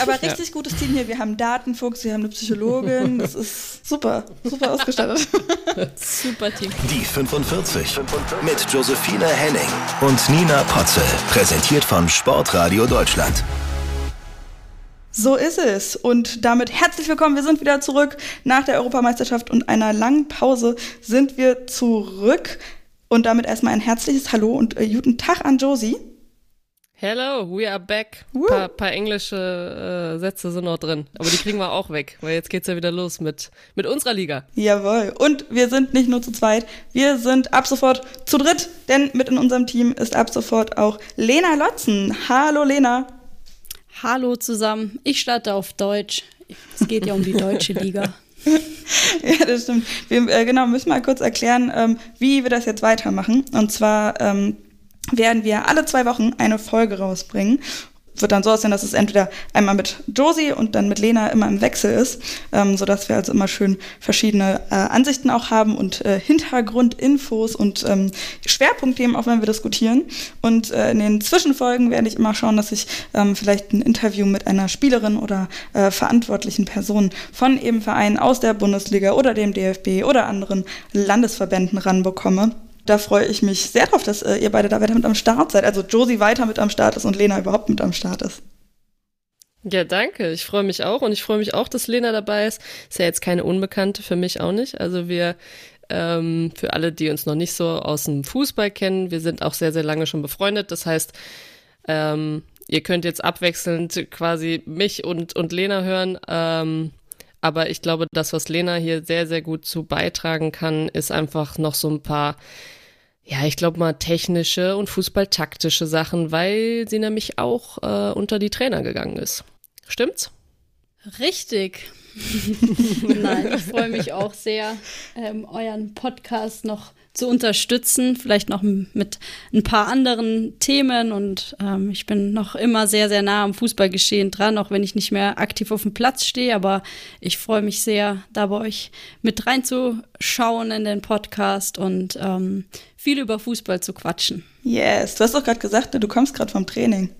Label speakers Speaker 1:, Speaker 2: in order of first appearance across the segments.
Speaker 1: aber richtig ja. gutes Team hier. Wir haben Datenfuchs, wir haben eine Psychologin. Das ist super, super ausgestattet.
Speaker 2: super Team.
Speaker 3: Die 45 mit Josephine Henning und Nina Potzel. Präsentiert von Sportradio Deutschland.
Speaker 1: So ist es. Und damit herzlich willkommen. Wir sind wieder zurück. Nach der Europameisterschaft und einer langen Pause sind wir zurück. Und damit erstmal ein herzliches Hallo und äh, guten Tag an Josie.
Speaker 2: Hello, we are back. Ein paar, paar, englische äh, Sätze sind noch drin. Aber die kriegen wir auch weg, weil jetzt geht's ja wieder los mit, mit unserer Liga.
Speaker 1: Jawohl. Und wir sind nicht nur zu zweit, wir sind ab sofort zu dritt, denn mit in unserem Team ist ab sofort auch Lena Lotzen. Hallo Lena.
Speaker 4: Hallo zusammen, ich starte auf Deutsch. Es geht ja um die deutsche Liga.
Speaker 1: ja, das stimmt. Wir äh, genau, müssen mal kurz erklären, ähm, wie wir das jetzt weitermachen. Und zwar ähm, werden wir alle zwei Wochen eine Folge rausbringen wird dann so aussehen, dass es entweder einmal mit Josie und dann mit Lena immer im Wechsel ist, ähm, sodass wir also immer schön verschiedene äh, Ansichten auch haben und äh, Hintergrundinfos und ähm, Schwerpunktthemen, auch wenn wir diskutieren. Und äh, in den Zwischenfolgen werde ich immer schauen, dass ich ähm, vielleicht ein Interview mit einer Spielerin oder äh, verantwortlichen Person von eben Vereinen aus der Bundesliga oder dem DFB oder anderen Landesverbänden ranbekomme da freue ich mich sehr drauf, dass äh, ihr beide da weiter mit am Start seid. Also Josie weiter mit am Start ist und Lena überhaupt mit am Start ist.
Speaker 2: Ja, danke. Ich freue mich auch und ich freue mich auch, dass Lena dabei ist. Ist ja jetzt keine Unbekannte, für mich auch nicht. Also wir, ähm, für alle, die uns noch nicht so aus dem Fußball kennen, wir sind auch sehr, sehr lange schon befreundet. Das heißt, ähm, ihr könnt jetzt abwechselnd quasi mich und, und Lena hören. Ähm, aber ich glaube, das, was Lena hier sehr, sehr gut zu beitragen kann, ist einfach noch so ein paar ja, ich glaube mal technische und fußballtaktische Sachen, weil sie nämlich auch äh, unter die Trainer gegangen ist. Stimmt's?
Speaker 4: Richtig. Nein, ich freue mich auch sehr, ähm, euren Podcast noch zu unterstützen, vielleicht noch mit ein paar anderen Themen. Und ähm, ich bin noch immer sehr, sehr nah am Fußballgeschehen dran, auch wenn ich nicht mehr aktiv auf dem Platz stehe. Aber ich freue mich sehr, da bei euch mit reinzuschauen in den Podcast und ähm, viel über Fußball zu quatschen.
Speaker 1: Yes, du hast doch gerade gesagt, du kommst gerade vom Training.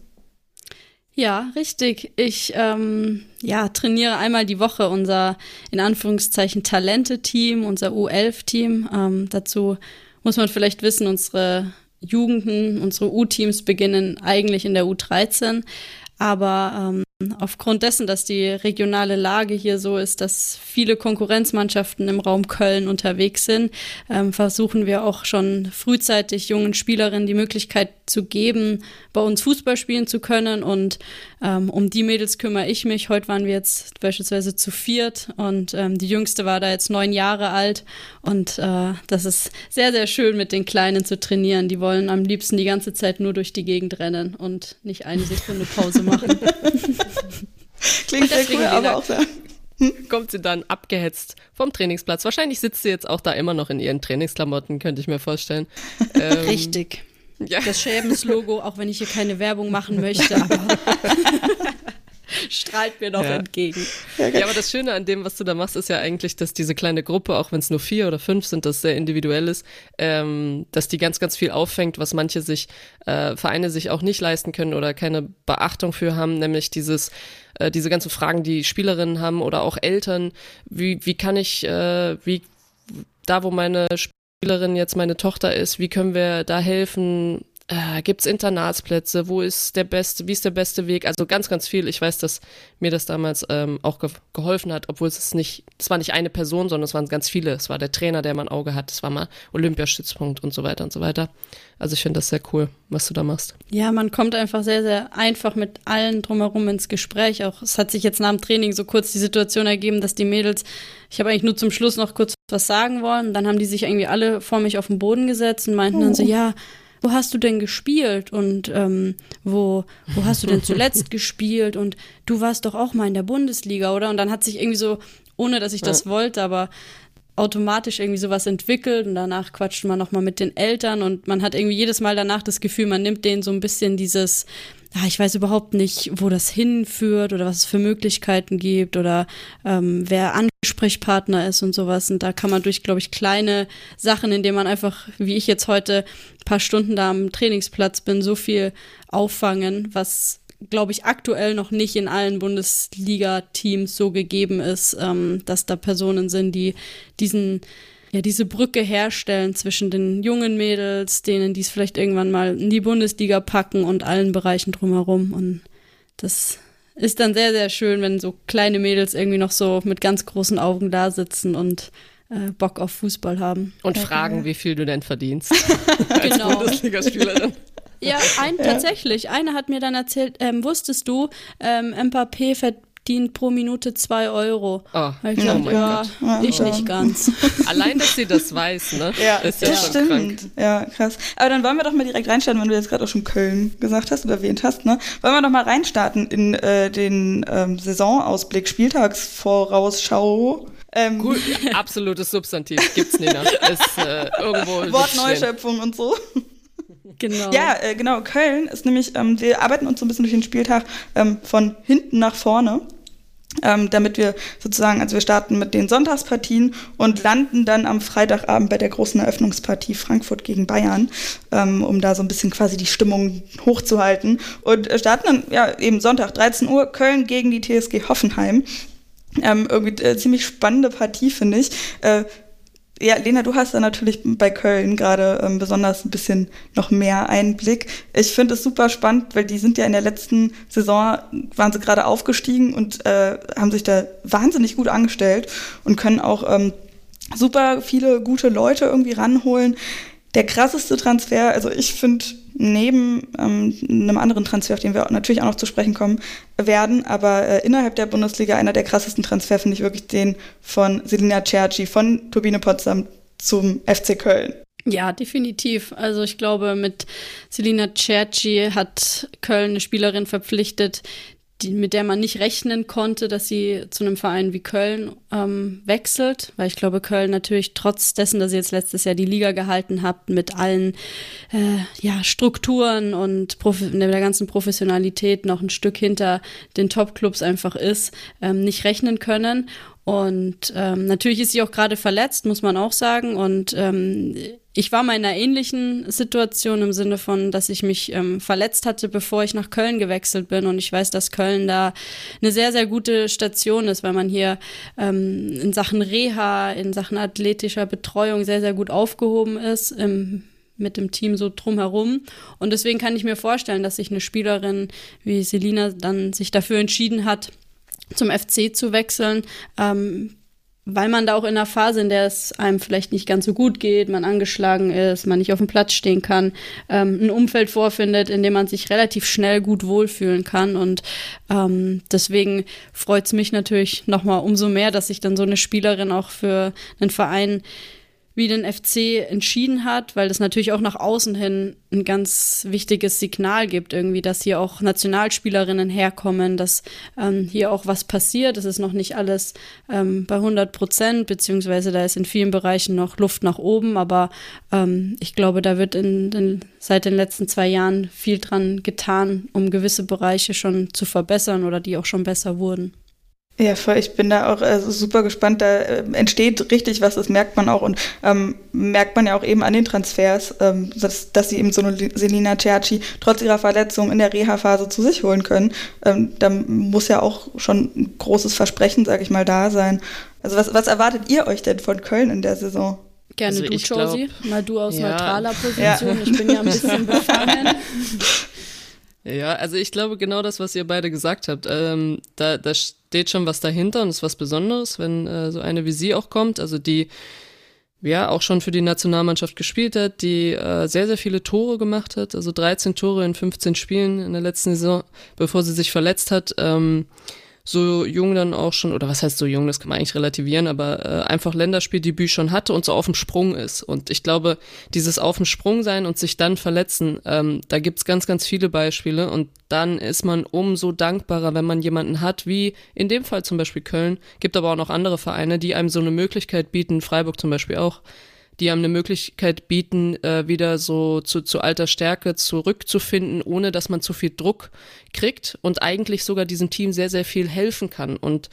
Speaker 4: Ja, richtig. Ich ähm, ja, trainiere einmal die Woche unser in Anführungszeichen Talente-Team, unser U11-Team. Ähm, dazu muss man vielleicht wissen, unsere Jugenden, unsere U-Teams beginnen eigentlich in der U13. Aber ähm, aufgrund dessen, dass die regionale Lage hier so ist, dass viele Konkurrenzmannschaften im Raum Köln unterwegs sind, ähm, versuchen wir auch schon frühzeitig jungen Spielerinnen die Möglichkeit zu geben, bei uns Fußball spielen zu können. Und ähm, um die Mädels kümmere ich mich. Heute waren wir jetzt beispielsweise zu viert und ähm, die jüngste war da jetzt neun Jahre alt. Und äh, das ist sehr, sehr schön, mit den Kleinen zu trainieren. Die wollen am liebsten die ganze Zeit nur durch die Gegend rennen und nicht eine Sekunde Pause machen.
Speaker 1: Klingt sehr cool, aber auch sehr.
Speaker 2: Hm? Kommt sie dann abgehetzt vom Trainingsplatz. Wahrscheinlich sitzt sie jetzt auch da immer noch in ihren Trainingsklamotten, könnte ich mir vorstellen.
Speaker 4: Ähm, Richtig. Ja. Das Schäbens-Logo, auch wenn ich hier keine Werbung machen möchte, aber strahlt mir noch ja. entgegen.
Speaker 2: Ja, aber das Schöne an dem, was du da machst, ist ja eigentlich, dass diese kleine Gruppe, auch wenn es nur vier oder fünf sind, das sehr individuell ist, ähm, dass die ganz, ganz viel auffängt, was manche sich, äh, Vereine sich auch nicht leisten können oder keine Beachtung für haben, nämlich dieses, äh, diese ganzen Fragen, die Spielerinnen haben oder auch Eltern, wie, wie kann ich, äh, wie, da wo meine Spielerin jetzt meine Tochter ist, wie können wir da helfen? Äh, gibt es Internatsplätze, wo ist der beste, wie ist der beste Weg? Also ganz, ganz viel. Ich weiß, dass mir das damals ähm, auch ge geholfen hat, obwohl es nicht, es war nicht eine Person, sondern es waren ganz viele. Es war der Trainer, der mein Auge hat, es war mal Olympiastützpunkt und so weiter und so weiter. Also ich finde das sehr cool, was du da machst.
Speaker 4: Ja, man kommt einfach sehr, sehr einfach mit allen drumherum ins Gespräch. Auch es hat sich jetzt nach dem Training so kurz die Situation ergeben, dass die Mädels, ich habe eigentlich nur zum Schluss noch kurz was sagen wollen. Dann haben die sich irgendwie alle vor mich auf den Boden gesetzt und meinten oh. dann so, oh. ja, wo hast du denn gespielt und ähm, wo, wo hast du denn zuletzt gespielt und du warst doch auch mal in der Bundesliga, oder? Und dann hat sich irgendwie so, ohne dass ich das ja. wollte, aber automatisch irgendwie sowas entwickelt und danach quatscht man nochmal mit den Eltern und man hat irgendwie jedes Mal danach das Gefühl, man nimmt denen so ein bisschen dieses, ah, ich weiß überhaupt nicht, wo das hinführt oder was es für Möglichkeiten gibt oder ähm, wer Ansprechpartner ist und sowas. Und da kann man durch, glaube ich, kleine Sachen, indem man einfach, wie ich jetzt heute, ein paar Stunden da am Trainingsplatz bin, so viel auffangen, was glaube ich, aktuell noch nicht in allen Bundesliga-Teams so gegeben ist, ähm, dass da Personen sind, die diesen ja, diese Brücke herstellen zwischen den jungen Mädels, denen die es vielleicht irgendwann mal in die Bundesliga packen und allen Bereichen drumherum. Und das ist dann sehr, sehr schön, wenn so kleine Mädels irgendwie noch so mit ganz großen Augen da sitzen und äh, Bock auf Fußball haben.
Speaker 2: Und ja, fragen, ja. wie viel du denn verdienst
Speaker 4: als genau. Bundesligaspielerin. Ja, ein, ja. tatsächlich. Eine hat mir dann erzählt, ähm, wusstest du, ähm, Mbappé verdient pro Minute zwei Euro.
Speaker 2: Oh, ich ja, oh
Speaker 4: ja ich nicht ganz.
Speaker 2: Allein, dass sie das weiß, ne?
Speaker 1: Ja, ist ja das stimmt. Krank. Ja, krass. Aber dann wollen wir doch mal direkt reinstarten, wenn du jetzt gerade auch schon Köln gesagt hast oder erwähnt hast, ne? Wollen wir doch mal reinstarten in äh, den ähm, Saisonausblick, Spieltagsvorausschau.
Speaker 2: Ähm, Gut, absolutes Substantiv gibt's nicht. Ist äh, irgendwo.
Speaker 1: Wortneuschöpfung und so. Genau. Ja, äh, genau. Köln ist nämlich, ähm, wir arbeiten uns so ein bisschen durch den Spieltag ähm, von hinten nach vorne ähm, damit wir sozusagen, also wir starten mit den Sonntagspartien und landen dann am Freitagabend bei der großen Eröffnungspartie Frankfurt gegen Bayern, ähm, um da so ein bisschen quasi die Stimmung hochzuhalten. Und starten dann ja eben Sonntag 13 Uhr Köln gegen die TSG Hoffenheim. Ähm, irgendwie äh, ziemlich spannende Partie, finde ich. Äh, ja, Lena, du hast da natürlich bei Köln gerade ähm, besonders ein bisschen noch mehr Einblick. Ich finde es super spannend, weil die sind ja in der letzten Saison, waren sie gerade aufgestiegen und äh, haben sich da wahnsinnig gut angestellt und können auch ähm, super viele gute Leute irgendwie ranholen. Der krasseste Transfer, also ich finde neben ähm, einem anderen Transfer, auf den wir natürlich auch noch zu sprechen kommen werden, aber äh, innerhalb der Bundesliga einer der krassesten Transfer finde ich wirklich den von Selina Cerci von Turbine Potsdam zum FC Köln.
Speaker 4: Ja, definitiv. Also ich glaube, mit Selina Cerci hat Köln eine Spielerin verpflichtet, die, mit der man nicht rechnen konnte, dass sie zu einem Verein wie Köln ähm, wechselt, weil ich glaube, Köln natürlich trotz dessen, dass sie jetzt letztes Jahr die Liga gehalten hat, mit allen äh, ja, Strukturen und Profi der ganzen Professionalität noch ein Stück hinter den Top-Clubs einfach ist, ähm, nicht rechnen können. Und ähm, natürlich ist sie auch gerade verletzt, muss man auch sagen. Und ähm, ich war mal in einer ähnlichen Situation im Sinne von, dass ich mich ähm, verletzt hatte, bevor ich nach Köln gewechselt bin. Und ich weiß, dass Köln da eine sehr, sehr gute Station ist, weil man hier ähm, in Sachen Reha, in Sachen athletischer Betreuung sehr, sehr gut aufgehoben ist. Im, mit dem Team so drumherum. Und deswegen kann ich mir vorstellen, dass sich eine Spielerin wie Selina dann sich dafür entschieden hat, zum FC zu wechseln, ähm, weil man da auch in einer Phase, in der es einem vielleicht nicht ganz so gut geht, man angeschlagen ist, man nicht auf dem Platz stehen kann, ähm, ein Umfeld vorfindet, in dem man sich relativ schnell gut wohlfühlen kann. Und ähm, deswegen freut es mich natürlich nochmal umso mehr, dass sich dann so eine Spielerin auch für einen Verein wie den FC entschieden hat, weil das natürlich auch nach außen hin ein ganz wichtiges Signal gibt, irgendwie, dass hier auch Nationalspielerinnen herkommen, dass ähm, hier auch was passiert. Es ist noch nicht alles ähm, bei 100 Prozent, beziehungsweise da ist in vielen Bereichen noch Luft nach oben, aber ähm, ich glaube, da wird in, in, seit den letzten zwei Jahren viel dran getan, um gewisse Bereiche schon zu verbessern oder die auch schon besser wurden.
Speaker 1: Ja, voll. Ich bin da auch äh, super gespannt. Da äh, entsteht richtig was, das merkt man auch und ähm, merkt man ja auch eben an den Transfers, ähm, dass, dass sie eben so eine Selina Cerci trotz ihrer Verletzung in der Reha-Phase zu sich holen können. Ähm, da muss ja auch schon ein großes Versprechen, sag ich mal, da sein. Also was, was erwartet ihr euch denn von Köln in der Saison?
Speaker 4: Gerne also du, Josie. Mal du aus ja. neutraler Position. Ja. Ich bin ja ein bisschen befangen.
Speaker 2: Ja, also ich glaube genau das, was ihr beide gesagt habt. Ähm, da, da steht schon was dahinter und ist was Besonderes, wenn äh, so eine wie sie auch kommt. Also die ja auch schon für die Nationalmannschaft gespielt hat, die äh, sehr, sehr viele Tore gemacht hat, also 13 Tore in 15 Spielen in der letzten Saison, bevor sie sich verletzt hat. Ähm, so jung dann auch schon, oder was heißt so jung, das kann man eigentlich relativieren, aber äh, einfach Länderspieldebüt schon hatte und so auf dem Sprung ist. Und ich glaube, dieses auf dem Sprung sein und sich dann verletzen, ähm, da gibt's ganz, ganz viele Beispiele. Und dann ist man umso dankbarer, wenn man jemanden hat, wie in dem Fall zum Beispiel Köln, gibt aber auch noch andere Vereine, die einem so eine Möglichkeit bieten, Freiburg zum Beispiel auch, die einem eine Möglichkeit bieten, äh, wieder so zu, zu alter Stärke zurückzufinden, ohne dass man zu viel Druck kriegt und eigentlich sogar diesem Team sehr, sehr viel helfen kann. Und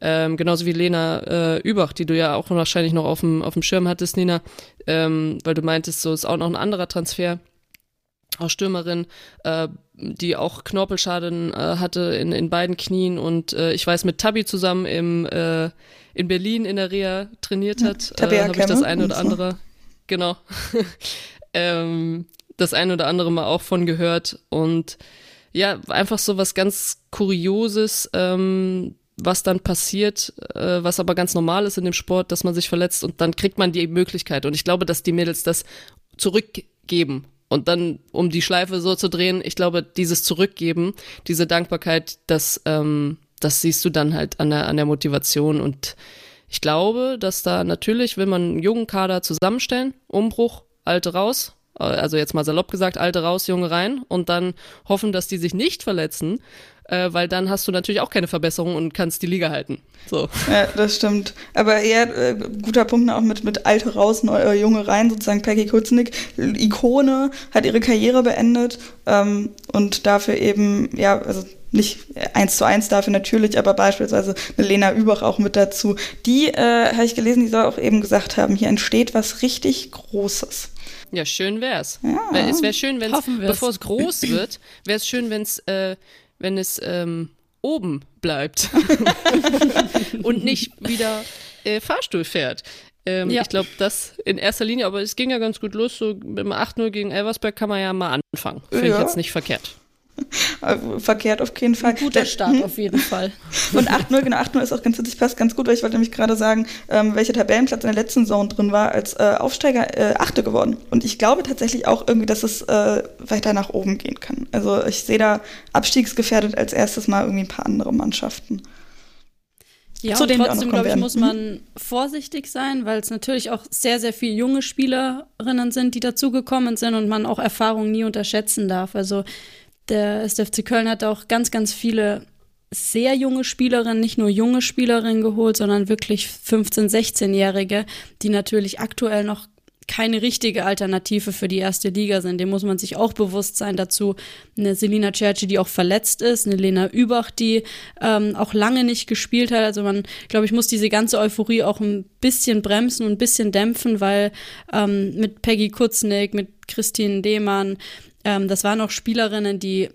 Speaker 2: ähm, genauso wie Lena äh, Übach, die du ja auch wahrscheinlich noch auf dem, auf dem Schirm hattest, Nina, ähm, weil du meintest, so ist auch noch ein anderer Transfer. auch Stürmerin, äh, die auch Knorpelschaden äh, hatte in, in beiden Knien und äh, ich weiß mit Tabi zusammen im äh, in Berlin in der Reha trainiert hat,
Speaker 1: ja,
Speaker 2: äh, habe ich das eine oder andere, so. genau, ähm, das eine oder andere mal auch von gehört und ja, einfach so was ganz Kurioses, ähm, was dann passiert, äh, was aber ganz normal ist in dem Sport, dass man sich verletzt und dann kriegt man die Möglichkeit. Und ich glaube, dass die Mädels das zurückgeben. Und dann, um die Schleife so zu drehen, ich glaube, dieses Zurückgeben, diese Dankbarkeit, das, ähm, das siehst du dann halt an der, an der Motivation. Und ich glaube, dass da natürlich, will man einen jungen Kader zusammenstellen, Umbruch, alte raus, also jetzt mal salopp gesagt, alte raus, junge rein und dann hoffen, dass die sich nicht verletzen, äh, weil dann hast du natürlich auch keine Verbesserung und kannst die Liga halten. So.
Speaker 1: Ja, das stimmt. Aber eher äh, guter Punkt auch mit, mit alte raus, neue, äh, junge rein, sozusagen Peggy Kutznick, Ikone, hat ihre Karriere beendet ähm, und dafür eben, ja, also nicht eins zu eins dafür natürlich, aber beispielsweise eine Lena Übach auch mit dazu. Die, äh, habe ich gelesen, die soll auch eben gesagt haben, hier entsteht was richtig Großes.
Speaker 2: Ja, schön wär's. Ja. Es wäre schön, wenn bevor es groß wird, wäre es schön, wenn's, äh, wenn es ähm, oben bleibt und nicht wieder äh, Fahrstuhl fährt. Ähm, ja. Ich glaube, das in erster Linie, aber es ging ja ganz gut los. So mit 8-0 gegen Elversberg kann man ja mal anfangen. Finde ja. ich jetzt nicht verkehrt.
Speaker 1: Verkehrt auf jeden Fall. Ein
Speaker 4: guter Start auf jeden Fall.
Speaker 1: Und 8-0, genau, 8-0 ist auch ganz witzig, passt ganz gut, weil ich wollte nämlich gerade sagen, ähm, welcher Tabellenplatz in der letzten Saison drin war, als äh, Aufsteiger äh, Achte geworden. Und ich glaube tatsächlich auch irgendwie, dass es äh, weiter nach oben gehen kann. Also ich sehe da abstiegsgefährdet als erstes Mal irgendwie ein paar andere Mannschaften.
Speaker 4: Ja, Zu und trotzdem, glaube ich, muss man mhm. vorsichtig sein, weil es natürlich auch sehr, sehr viele junge Spielerinnen sind, die dazugekommen sind und man auch Erfahrung nie unterschätzen darf. Also der SFC Köln hat auch ganz, ganz viele sehr junge Spielerinnen, nicht nur junge Spielerinnen geholt, sondern wirklich 15-, 16-Jährige, die natürlich aktuell noch keine richtige Alternative für die erste Liga sind. Dem muss man sich auch bewusst sein. Dazu eine Selina Cerci, die auch verletzt ist, eine Lena Übach, die ähm, auch lange nicht gespielt hat. Also man, glaube ich, muss diese ganze Euphorie auch ein bisschen bremsen und ein bisschen dämpfen, weil ähm, mit Peggy Kutznick, mit Christine Dehmann, ähm, das waren auch Spielerinnen, die,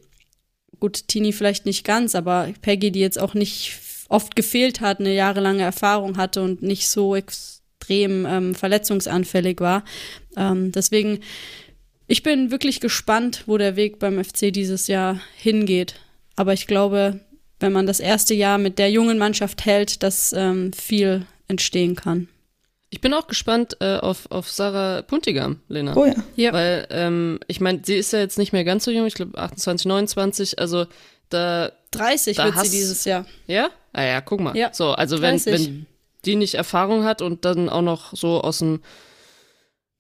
Speaker 4: gut, Tini vielleicht nicht ganz, aber Peggy, die jetzt auch nicht oft gefehlt hat, eine jahrelange Erfahrung hatte und nicht so extrem ähm, verletzungsanfällig war. Ähm, deswegen, ich bin wirklich gespannt, wo der Weg beim FC dieses Jahr hingeht. Aber ich glaube, wenn man das erste Jahr mit der jungen Mannschaft hält, dass ähm, viel entstehen kann.
Speaker 2: Ich bin auch gespannt äh, auf, auf Sarah Puntigam, Lena.
Speaker 1: Oh ja.
Speaker 2: ja. Weil, ähm, ich meine, sie ist ja jetzt nicht mehr ganz so jung, ich glaube 28, 29, also da.
Speaker 4: 30 da wird hast, sie dieses Jahr.
Speaker 2: Ja? Ah ja, guck mal. Ja, so, also wenn, wenn die nicht Erfahrung hat und dann auch noch so aus dem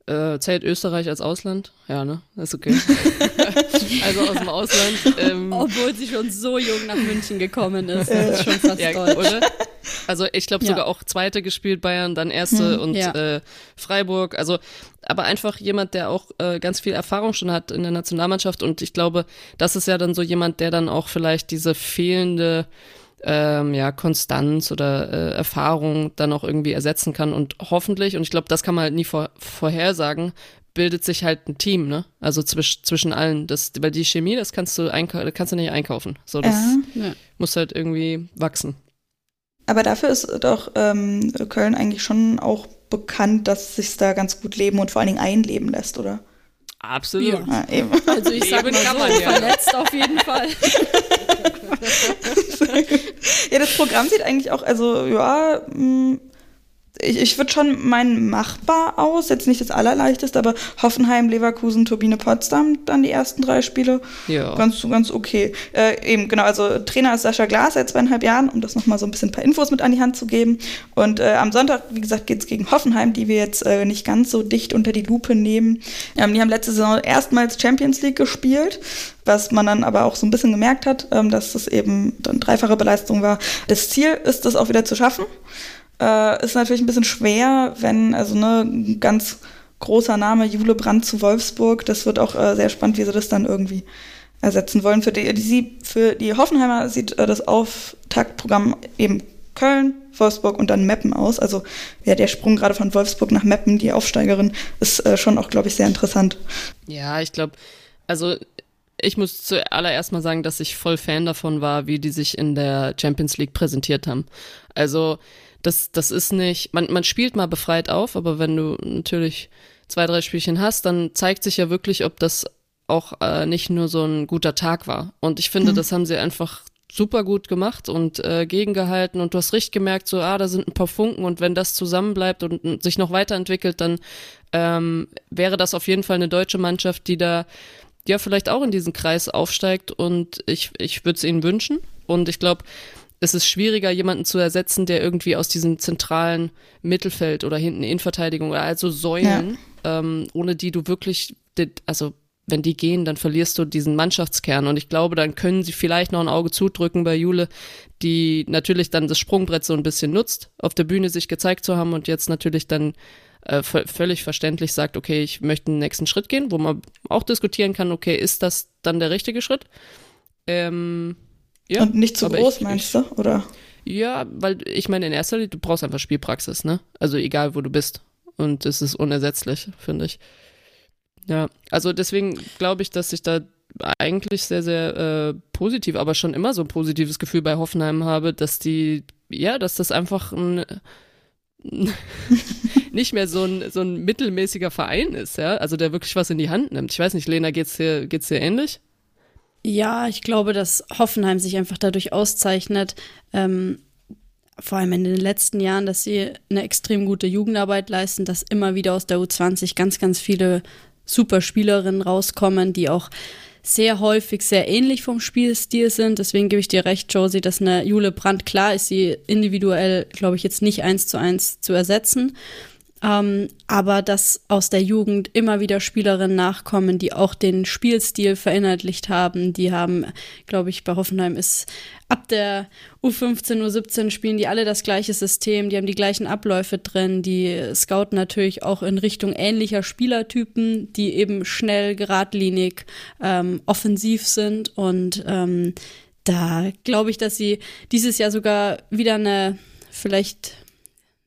Speaker 2: äh, zählt Österreich als Ausland? Ja, ne? ist okay. also aus dem Ausland. Ähm,
Speaker 4: Obwohl sie schon so jung nach München gekommen ist. Das ist schon fast ja, deutsch. Oder?
Speaker 2: Also ich glaube sogar ja. auch zweite gespielt Bayern, dann erste hm, und ja. äh, Freiburg. Also aber einfach jemand, der auch äh, ganz viel Erfahrung schon hat in der Nationalmannschaft und ich glaube, das ist ja dann so jemand, der dann auch vielleicht diese fehlende ähm, ja, Konstanz oder äh, Erfahrung dann auch irgendwie ersetzen kann und hoffentlich, und ich glaube, das kann man halt nie vor, vorhersagen, bildet sich halt ein Team, ne? Also zwisch, zwischen allen. Das, weil die Chemie, das kannst du kannst du nicht einkaufen. So, das ja. muss halt irgendwie wachsen.
Speaker 1: Aber dafür ist doch ähm, Köln eigentlich schon auch bekannt, dass sich da ganz gut leben und vor allen Dingen einleben lässt, oder?
Speaker 2: Absolut.
Speaker 1: Ja, eben.
Speaker 4: Also ich sage mal so, ja. verletzt auf jeden Fall.
Speaker 1: ja, das Programm sieht eigentlich auch, also ja, mh, ich, ich würde schon meinen machbar aus, jetzt nicht das allerleichteste, aber Hoffenheim, Leverkusen, Turbine, Potsdam, dann die ersten drei Spiele. Ja. Ganz, ganz okay. Äh, eben, genau, also Trainer ist Sascha Glas seit zweieinhalb Jahren, um das nochmal so ein bisschen ein paar Infos mit an die Hand zu geben. Und äh, am Sonntag, wie gesagt, geht es gegen Hoffenheim, die wir jetzt äh, nicht ganz so dicht unter die Lupe nehmen. Ähm, die haben letzte Saison erstmals Champions League gespielt was man dann aber auch so ein bisschen gemerkt hat, ähm, dass das eben dann dreifache Beleistung war. Das Ziel ist es auch wieder zu schaffen. Äh, ist natürlich ein bisschen schwer, wenn, also ne, ganz großer Name Jule Brandt zu Wolfsburg. Das wird auch äh, sehr spannend, wie sie das dann irgendwie ersetzen wollen. Für die, die, für die Hoffenheimer sieht äh, das Auftaktprogramm eben Köln, Wolfsburg und dann Meppen aus. Also ja, der Sprung gerade von Wolfsburg nach Meppen, die Aufsteigerin, ist äh, schon auch, glaube ich, sehr interessant.
Speaker 2: Ja, ich glaube, also ich muss zuallererst mal sagen, dass ich voll Fan davon war, wie die sich in der Champions League präsentiert haben. Also das, das ist nicht, man, man spielt mal befreit auf, aber wenn du natürlich zwei, drei Spielchen hast, dann zeigt sich ja wirklich, ob das auch äh, nicht nur so ein guter Tag war. Und ich finde, mhm. das haben sie einfach super gut gemacht und äh, gegengehalten und du hast richtig gemerkt, so, ah, da sind ein paar Funken und wenn das zusammenbleibt und, und sich noch weiterentwickelt, dann ähm, wäre das auf jeden Fall eine deutsche Mannschaft, die da ja vielleicht auch in diesen Kreis aufsteigt und ich, ich würde es ihnen wünschen und ich glaube, es ist schwieriger, jemanden zu ersetzen, der irgendwie aus diesem zentralen Mittelfeld oder hinten Innenverteidigung oder also Säulen, ja. ähm, ohne die du wirklich, also wenn die gehen, dann verlierst du diesen Mannschaftskern. Und ich glaube, dann können sie vielleicht noch ein Auge zudrücken bei Jule, die natürlich dann das Sprungbrett so ein bisschen nutzt, auf der Bühne sich gezeigt zu haben und jetzt natürlich dann äh, völlig verständlich sagt, okay, ich möchte den nächsten Schritt gehen, wo man auch diskutieren kann, okay, ist das dann der richtige Schritt? Ähm,
Speaker 1: ja, und nicht zu groß, ich, meinst du, oder?
Speaker 2: Ja, weil ich meine, in erster Linie, du brauchst einfach Spielpraxis, ne? Also egal, wo du bist. Und es ist unersetzlich, finde ich. Ja, also deswegen glaube ich, dass ich da eigentlich sehr, sehr äh, positiv, aber schon immer so ein positives Gefühl bei Hoffenheim habe, dass die, ja, dass das einfach ein nicht mehr so ein, so ein mittelmäßiger Verein ist, ja, also der wirklich was in die Hand nimmt. Ich weiß nicht, Lena, geht's dir, geht's dir ähnlich?
Speaker 4: Ja, ich glaube, dass Hoffenheim sich einfach dadurch auszeichnet, ähm, vor allem in den letzten Jahren, dass sie eine extrem gute Jugendarbeit leisten, dass immer wieder aus der U20 ganz, ganz viele super Spielerinnen rauskommen, die auch sehr häufig sehr ähnlich vom Spielstil sind. Deswegen gebe ich dir recht, Josie, dass eine Jule Brandt, klar ist sie individuell, glaube ich, jetzt nicht eins zu eins zu ersetzen. Ähm, aber dass aus der Jugend immer wieder Spielerinnen nachkommen, die auch den Spielstil verinnerlicht haben. Die haben, glaube ich, bei Hoffenheim ist ab der U15, U17 spielen die alle das gleiche System, die haben die gleichen Abläufe drin, die scouten natürlich auch in Richtung ähnlicher Spielertypen, die eben schnell, geradlinig, ähm, offensiv sind und ähm, da glaube ich, dass sie dieses Jahr sogar wieder eine vielleicht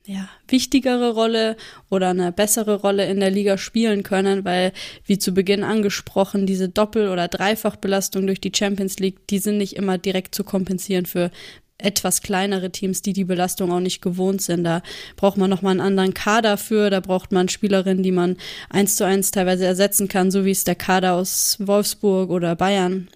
Speaker 4: ja, wichtigere Rolle oder eine bessere Rolle in der Liga spielen können, weil, wie zu Beginn angesprochen, diese Doppel- oder Dreifachbelastung durch die Champions League, die sind nicht immer direkt zu kompensieren für etwas kleinere Teams, die die Belastung auch nicht gewohnt sind. Da braucht man nochmal einen anderen Kader für, da braucht man Spielerinnen, die man eins zu eins teilweise ersetzen kann, so wie es der Kader aus Wolfsburg oder Bayern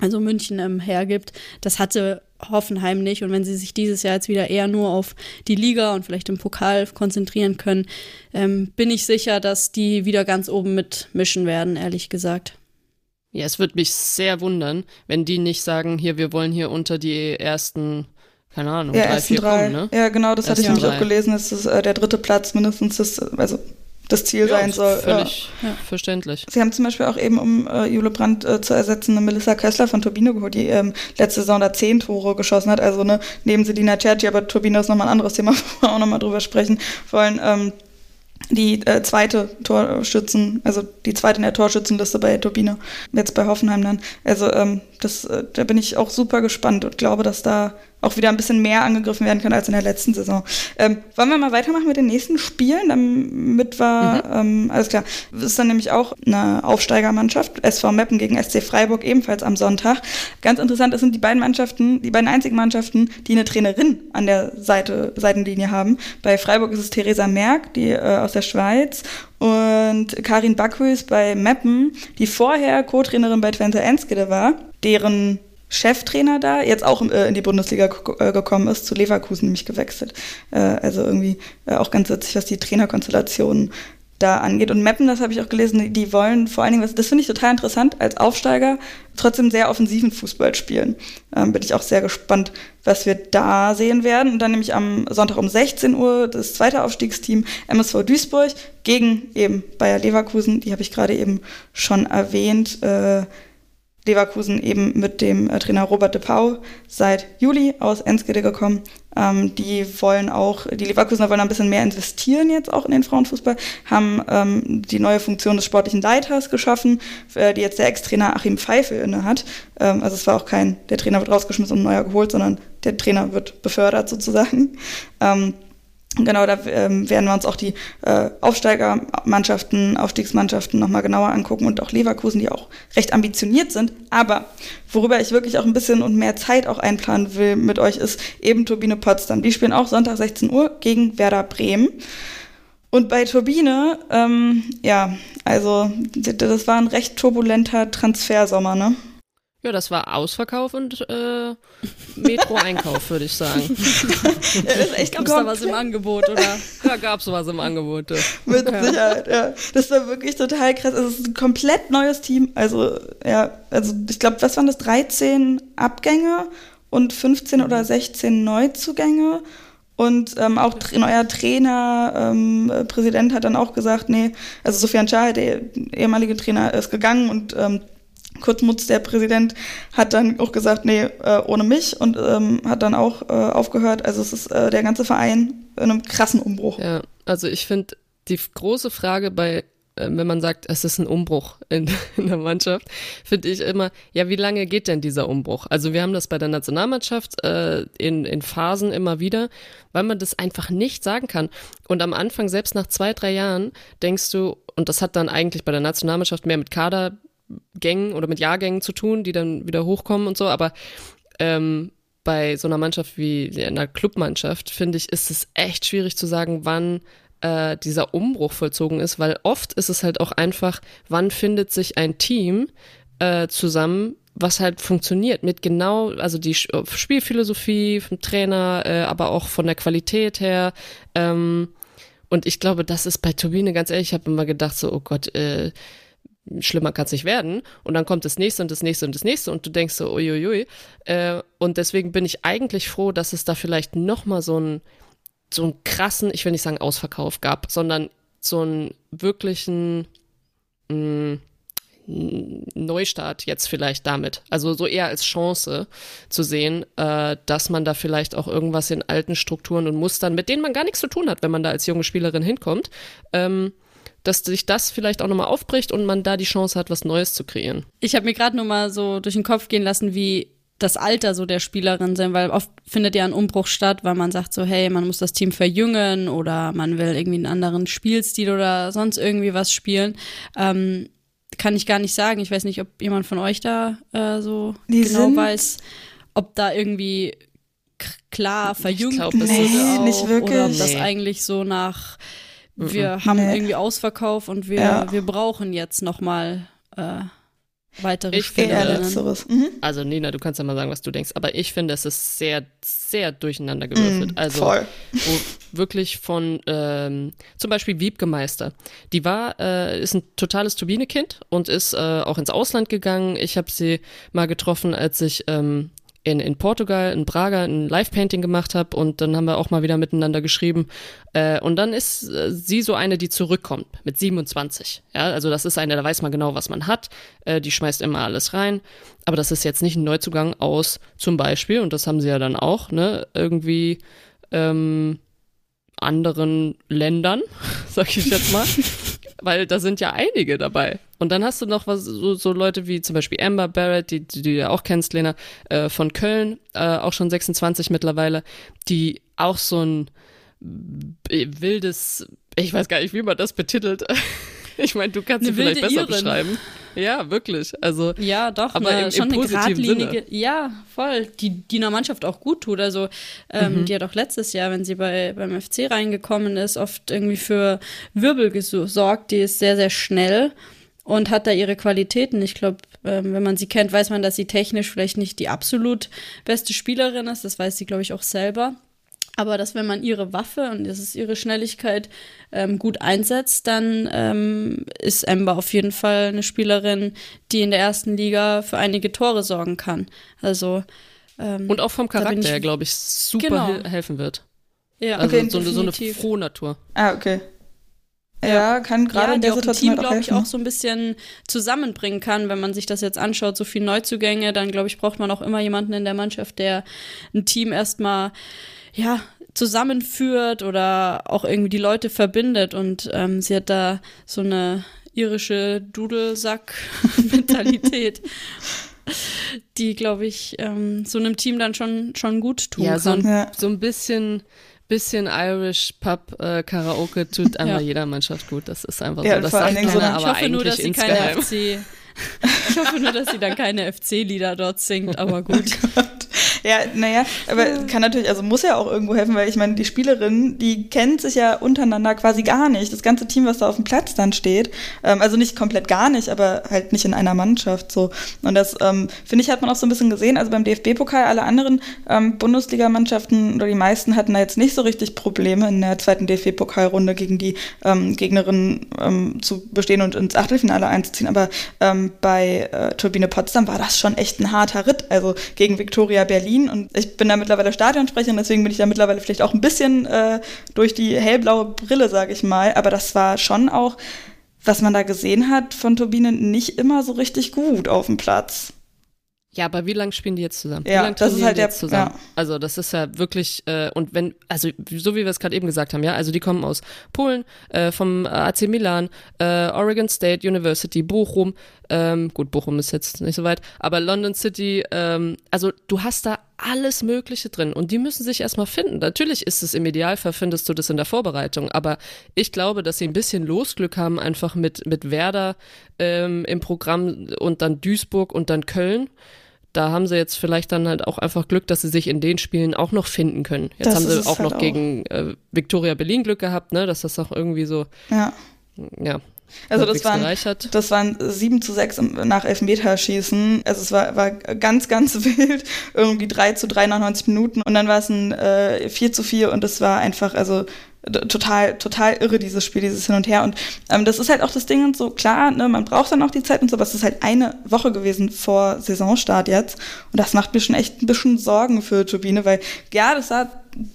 Speaker 4: also München ähm, hergibt. Das hatte Hoffenheim nicht. Und wenn sie sich dieses Jahr jetzt wieder eher nur auf die Liga und vielleicht im Pokal konzentrieren können, ähm, bin ich sicher, dass die wieder ganz oben mitmischen werden, ehrlich gesagt.
Speaker 2: Ja, es würde mich sehr wundern, wenn die nicht sagen, hier, wir wollen hier unter die ersten keine Ahnung,
Speaker 1: ja, drei, vier drei. Kommen, ne? Ja, genau, das hatte ich nämlich auch gelesen. Das ist äh, der dritte Platz mindestens, das, also das Ziel ja, sein soll.
Speaker 2: Völlig ja. verständlich.
Speaker 1: Sie haben zum Beispiel auch eben, um äh, Jule Brandt äh, zu ersetzen, eine Melissa Kössler von Turbine geholt, die ähm, letzte Saison da zehn Tore geschossen hat. Also ne, neben Selina Cerci, aber Turbine ist nochmal ein anderes Thema, wo wir auch nochmal drüber sprechen wollen. Ähm, die äh, zweite Torschützen, also die zweite in der Torschützenliste bei Turbine, jetzt bei Hoffenheim dann. Also ähm, das, äh, da bin ich auch super gespannt und glaube, dass da auch wieder ein bisschen mehr angegriffen werden können als in der letzten Saison. Ähm, wollen wir mal weitermachen mit den nächsten Spielen, damit wir, mhm. ähm, alles klar, das ist dann nämlich auch eine Aufsteigermannschaft, SV Meppen gegen SC Freiburg, ebenfalls am Sonntag. Ganz interessant, das sind die beiden Mannschaften, die beiden einzigen Mannschaften, die eine Trainerin an der Seite, Seitenlinie haben. Bei Freiburg ist es Theresa Merck, die äh, aus der Schweiz und Karin Backhus bei Meppen, die vorher Co-Trainerin bei Twente Enskede war, deren Cheftrainer da, jetzt auch äh, in die Bundesliga äh, gekommen ist, zu Leverkusen nämlich gewechselt. Äh, also irgendwie auch ganz witzig, was die Trainerkonstellationen da angeht. Und Meppen, das habe ich auch gelesen, die, wollen vor allen Dingen, das finde ich total interessant, als Aufsteiger trotzdem sehr offensiven Fußball spielen. Ähm, bin ich auch sehr gespannt, was wir da sehen werden. Und dann nämlich am Sonntag um 16 Uhr das zweite Aufstiegsteam MSV Duisburg gegen eben Bayer Leverkusen, die habe ich gerade eben schon erwähnt. Äh, Leverkusen eben mit dem äh, Trainer Robert de Pau seit Juli aus Enskede gekommen. Ähm, die wollen auch, die Leverkusener wollen ein bisschen mehr investieren jetzt auch in den Frauenfußball, haben ähm, die neue Funktion des sportlichen Leiters geschaffen, äh, die jetzt der Ex-Trainer Achim Pfeifel inne hat. Ähm, also es war auch kein, der Trainer wird rausgeschmissen und neuer geholt, sondern der Trainer wird befördert sozusagen. Ähm, Genau, da ähm, werden wir uns auch die äh, Aufsteigermannschaften, Aufstiegsmannschaften nochmal genauer angucken und auch Leverkusen, die auch recht ambitioniert sind. Aber worüber ich wirklich auch ein bisschen und mehr Zeit auch einplanen will mit euch, ist eben Turbine Potsdam. Die spielen auch Sonntag 16 Uhr gegen Werder Bremen. Und bei Turbine, ähm, ja, also das war ein recht turbulenter Transfersommer, ne?
Speaker 2: Ja, das war Ausverkauf und äh, Metro-Einkauf, würde ich sagen.
Speaker 4: ja, Gab es da was im Angebot, oder?
Speaker 2: Da gab es was im Angebot. Ja.
Speaker 1: Mit okay. Sicherheit, ja. Das war wirklich total krass. Also, es ist ein komplett neues Team. Also, ja, also ich glaube, was waren das? 13 Abgänge und 15 oder 16 Neuzugänge. Und ähm, auch neuer Trainer, ähm, Präsident hat dann auch gesagt, nee, also Sofian Schah, der ehemalige Trainer, ist gegangen und ähm, Kurzmutz, der Präsident, hat dann auch gesagt, nee, äh, ohne mich und ähm, hat dann auch äh, aufgehört. Also es ist äh, der ganze Verein in einem krassen Umbruch.
Speaker 2: Ja, also ich finde die große Frage bei, äh, wenn man sagt, es ist ein Umbruch in, in der Mannschaft, finde ich immer, ja, wie lange geht denn dieser Umbruch? Also wir haben das bei der Nationalmannschaft äh, in, in Phasen immer wieder, weil man das einfach nicht sagen kann. Und am Anfang, selbst nach zwei, drei Jahren, denkst du, und das hat dann eigentlich bei der Nationalmannschaft mehr mit Kader Gängen oder mit Jahrgängen zu tun, die dann wieder hochkommen und so, aber ähm, bei so einer Mannschaft wie einer Clubmannschaft, finde ich, ist es echt schwierig zu sagen, wann äh, dieser Umbruch vollzogen ist, weil oft ist es halt auch einfach, wann findet sich ein Team äh, zusammen, was halt funktioniert mit genau, also die Spielphilosophie vom Trainer, äh, aber auch von der Qualität her. Ähm, und ich glaube, das ist bei Turbine ganz ehrlich, ich habe immer gedacht so, oh Gott, äh, schlimmer kann es nicht werden. Und dann kommt das nächste und das nächste und das nächste und du denkst so, uiuiui. Äh, und deswegen bin ich eigentlich froh, dass es da vielleicht nochmal so einen, so einen krassen, ich will nicht sagen Ausverkauf gab, sondern so einen wirklichen mh, mm, Neustart jetzt vielleicht damit. Also so eher als Chance zu sehen, äh, dass man da vielleicht auch irgendwas in alten Strukturen und Mustern, mit denen man gar nichts zu tun hat, wenn man da als junge Spielerin hinkommt, ähm, dass sich das vielleicht auch nochmal aufbricht und man da die Chance hat, was Neues zu kreieren.
Speaker 4: Ich habe mir gerade nur mal so durch den Kopf gehen lassen, wie das Alter so der Spielerin sein, weil oft findet ja ein Umbruch statt, weil man sagt so, hey, man muss das Team verjüngen oder man will irgendwie einen anderen Spielstil oder sonst irgendwie was spielen. Ähm, kann ich gar nicht sagen. Ich weiß nicht, ob jemand von euch da äh, so Die genau weiß, ob da irgendwie klar verjüngt
Speaker 2: glaub, nee,
Speaker 1: nicht wirklich.
Speaker 4: oder ob das eigentlich so nach wir mhm. haben nee. irgendwie Ausverkauf und wir, ja. wir brauchen jetzt nochmal äh, weitere
Speaker 2: ich Spielerinnen. Finde, mhm. Also Nina, du kannst ja mal sagen, was du denkst, aber ich finde, es ist sehr, sehr durcheinander gewürfelt. Mhm, also
Speaker 1: voll.
Speaker 2: Wo wirklich von ähm, zum Beispiel Wiebke Meister. Die war, äh, ist ein totales Turbinekind und ist äh, auch ins Ausland gegangen. Ich habe sie mal getroffen, als ich ähm, in, in Portugal, in Braga, ein Live-Painting gemacht habe und dann haben wir auch mal wieder miteinander geschrieben. Äh, und dann ist äh, sie so eine, die zurückkommt mit 27. Ja, also das ist eine, da weiß man genau, was man hat. Äh, die schmeißt immer alles rein. Aber das ist jetzt nicht ein Neuzugang aus zum Beispiel, und das haben sie ja dann auch, ne, irgendwie ähm, anderen Ländern, sag ich jetzt mal. weil da sind ja einige dabei. Und dann hast du noch was, so, so Leute wie zum Beispiel Amber Barrett, die, die du ja auch kennst, Lena, äh, von Köln, äh, auch schon 26 mittlerweile, die auch so ein wildes, ich weiß gar nicht, wie man das betitelt. Ich meine, du kannst sie vielleicht besser Iren. beschreiben. Ja, wirklich. Also
Speaker 4: ja, doch, aber eine, im, schon im eine geradlinige. Sinne. Ja, voll. Die, die einer Mannschaft auch gut tut. Also ähm, mhm. die hat auch letztes Jahr, wenn sie bei beim FC reingekommen ist, oft irgendwie für Wirbel gesorgt. Die ist sehr sehr schnell und hat da ihre Qualitäten. Ich glaube, ähm, wenn man sie kennt, weiß man, dass sie technisch vielleicht nicht die absolut beste Spielerin ist. Das weiß sie, glaube ich, auch selber. Aber dass wenn man ihre Waffe und das ist ihre Schnelligkeit ähm, gut einsetzt, dann ähm, ist Ember auf jeden Fall eine Spielerin, die in der ersten Liga für einige Tore sorgen kann. Also
Speaker 2: ähm, und auch vom Charakter her, glaube ich, super genau. helfen wird.
Speaker 4: Ja,
Speaker 2: also okay, so, so eine frohe Natur.
Speaker 1: Ah, okay. Ja, kann gerade ja, in der Situation
Speaker 4: Team, halt glaube ich, auch so ein bisschen zusammenbringen kann, wenn man sich das jetzt anschaut, so viele Neuzugänge, dann glaube ich, braucht man auch immer jemanden in der Mannschaft, der ein Team erstmal ja, zusammenführt oder auch irgendwie die Leute verbindet. Und ähm, sie hat da so eine irische Dudelsack-Mentalität, die, glaube ich, ähm, so einem Team dann schon, schon gut tun
Speaker 2: ja,
Speaker 4: kann.
Speaker 2: So ein, ja. so ein bisschen bisschen Irish Pub äh, Karaoke tut einmal ja. jeder Mannschaft gut. Das ist einfach
Speaker 1: ja,
Speaker 2: so. Das
Speaker 1: allen Dingen so
Speaker 2: aber ich hoffe nur, dass sie keine
Speaker 4: FC. Ich hoffe nur, dass sie dann keine FC-Lieder dort singt, aber gut. Oh
Speaker 1: ja, naja, aber kann natürlich, also muss ja auch irgendwo helfen, weil ich meine, die Spielerin, die kennt sich ja untereinander quasi gar nicht. Das ganze Team, was da auf dem Platz dann steht, ähm, also nicht komplett gar nicht, aber halt nicht in einer Mannschaft so. Und das, ähm, finde ich, hat man auch so ein bisschen gesehen. Also beim DFB-Pokal, alle anderen ähm, Bundesligamannschaften oder die meisten hatten da jetzt nicht so richtig Probleme in der zweiten DFB-Pokalrunde gegen die ähm, Gegnerin ähm, zu bestehen und ins Achtelfinale einzuziehen. Aber ähm, bei äh, Turbine Potsdam war das schon echt ein harter Ritt. Also gegen Viktoria Berlin Berlin und ich bin da mittlerweile Stadionsprecherin, deswegen bin ich da mittlerweile vielleicht auch ein bisschen äh, durch die hellblaue Brille, sage ich mal. Aber das war schon auch, was man da gesehen hat von Turbine, nicht immer so richtig gut auf dem Platz.
Speaker 2: Ja, aber wie lange spielen die jetzt zusammen?
Speaker 1: Ja, das ist halt der,
Speaker 2: zusammen? Ja. Also das ist ja wirklich äh, und wenn also so wie wir es gerade eben gesagt haben, ja, also die kommen aus Polen, äh, vom AC Milan, äh, Oregon State University, Bochum. Ähm, gut, Bochum ist jetzt nicht so weit, aber London City. Ähm, also du hast da alles Mögliche drin und die müssen sich erstmal finden. Natürlich ist es im Idealfall findest du das in der Vorbereitung, aber ich glaube, dass sie ein bisschen Losglück haben einfach mit mit Werder ähm, im Programm und dann Duisburg und dann Köln da haben sie jetzt vielleicht dann halt auch einfach Glück, dass sie sich in den Spielen auch noch finden können. Jetzt das haben sie auch halt noch auch. gegen äh, Victoria Berlin Glück gehabt, ne, dass das auch irgendwie so,
Speaker 1: ja,
Speaker 2: ja
Speaker 1: also das waren, das waren 7 zu 6 nach Elfmeterschießen. Also es war, war ganz, ganz wild. Irgendwie 3 zu 3 nach 90 Minuten. Und dann war es ein äh, 4 zu 4 und es war einfach, also total, total irre, dieses Spiel, dieses Hin und Her. Und ähm, das ist halt auch das Ding und so, klar, ne, man braucht dann auch die Zeit und so, aber es ist halt eine Woche gewesen vor Saisonstart jetzt. Und das macht mir schon echt ein bisschen Sorgen für Turbine, weil ja, das sah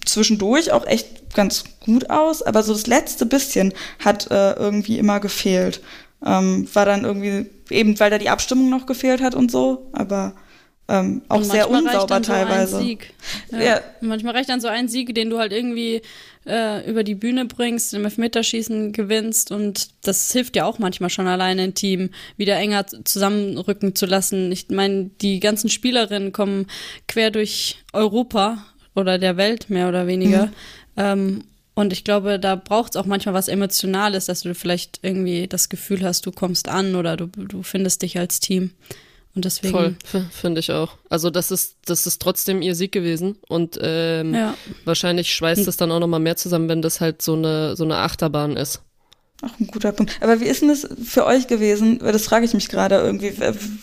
Speaker 1: zwischendurch auch echt ganz gut aus, aber so das letzte bisschen hat äh, irgendwie immer gefehlt. Ähm, war dann irgendwie, eben weil da die Abstimmung noch gefehlt hat und so, aber ähm, auch sehr unsauber teilweise.
Speaker 4: So ja. ja. Manchmal reicht dann so ein Sieg, den du halt irgendwie äh, über die Bühne bringst, im Elfmeterschießen gewinnst und das hilft ja auch manchmal schon alleine ein Team wieder enger zusammenrücken zu lassen. Ich meine, die ganzen Spielerinnen kommen quer durch Europa oder der Welt mehr oder weniger. Mhm. Ähm, und ich glaube, da braucht es auch manchmal was Emotionales, dass du vielleicht irgendwie das Gefühl hast, du kommst an oder du, du findest dich als Team. Und deswegen.
Speaker 2: Voll, finde ich auch. Also das ist, das ist trotzdem ihr Sieg gewesen. Und ähm, ja. wahrscheinlich schweißt es dann auch nochmal mehr zusammen, wenn das halt so eine, so eine Achterbahn ist.
Speaker 1: Ach, ein guter Punkt. Aber wie ist denn das für euch gewesen? Das frage ich mich gerade irgendwie,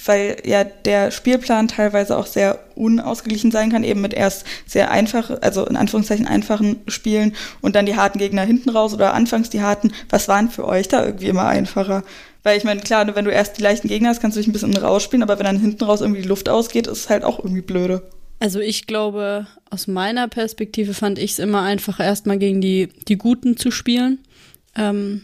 Speaker 1: weil ja der Spielplan teilweise auch sehr unausgeglichen sein kann, eben mit erst sehr einfach, also in Anführungszeichen einfachen Spielen und dann die harten Gegner hinten raus oder anfangs die harten. Was waren für euch da irgendwie immer einfacher? Weil ich meine, klar, wenn du erst die leichten Gegner hast, kannst du dich ein bisschen rausspielen, aber wenn dann hinten raus irgendwie die Luft ausgeht, ist es halt auch irgendwie blöde.
Speaker 4: Also ich glaube, aus meiner Perspektive fand ich es immer einfacher, erstmal gegen die, die Guten zu spielen. Ähm,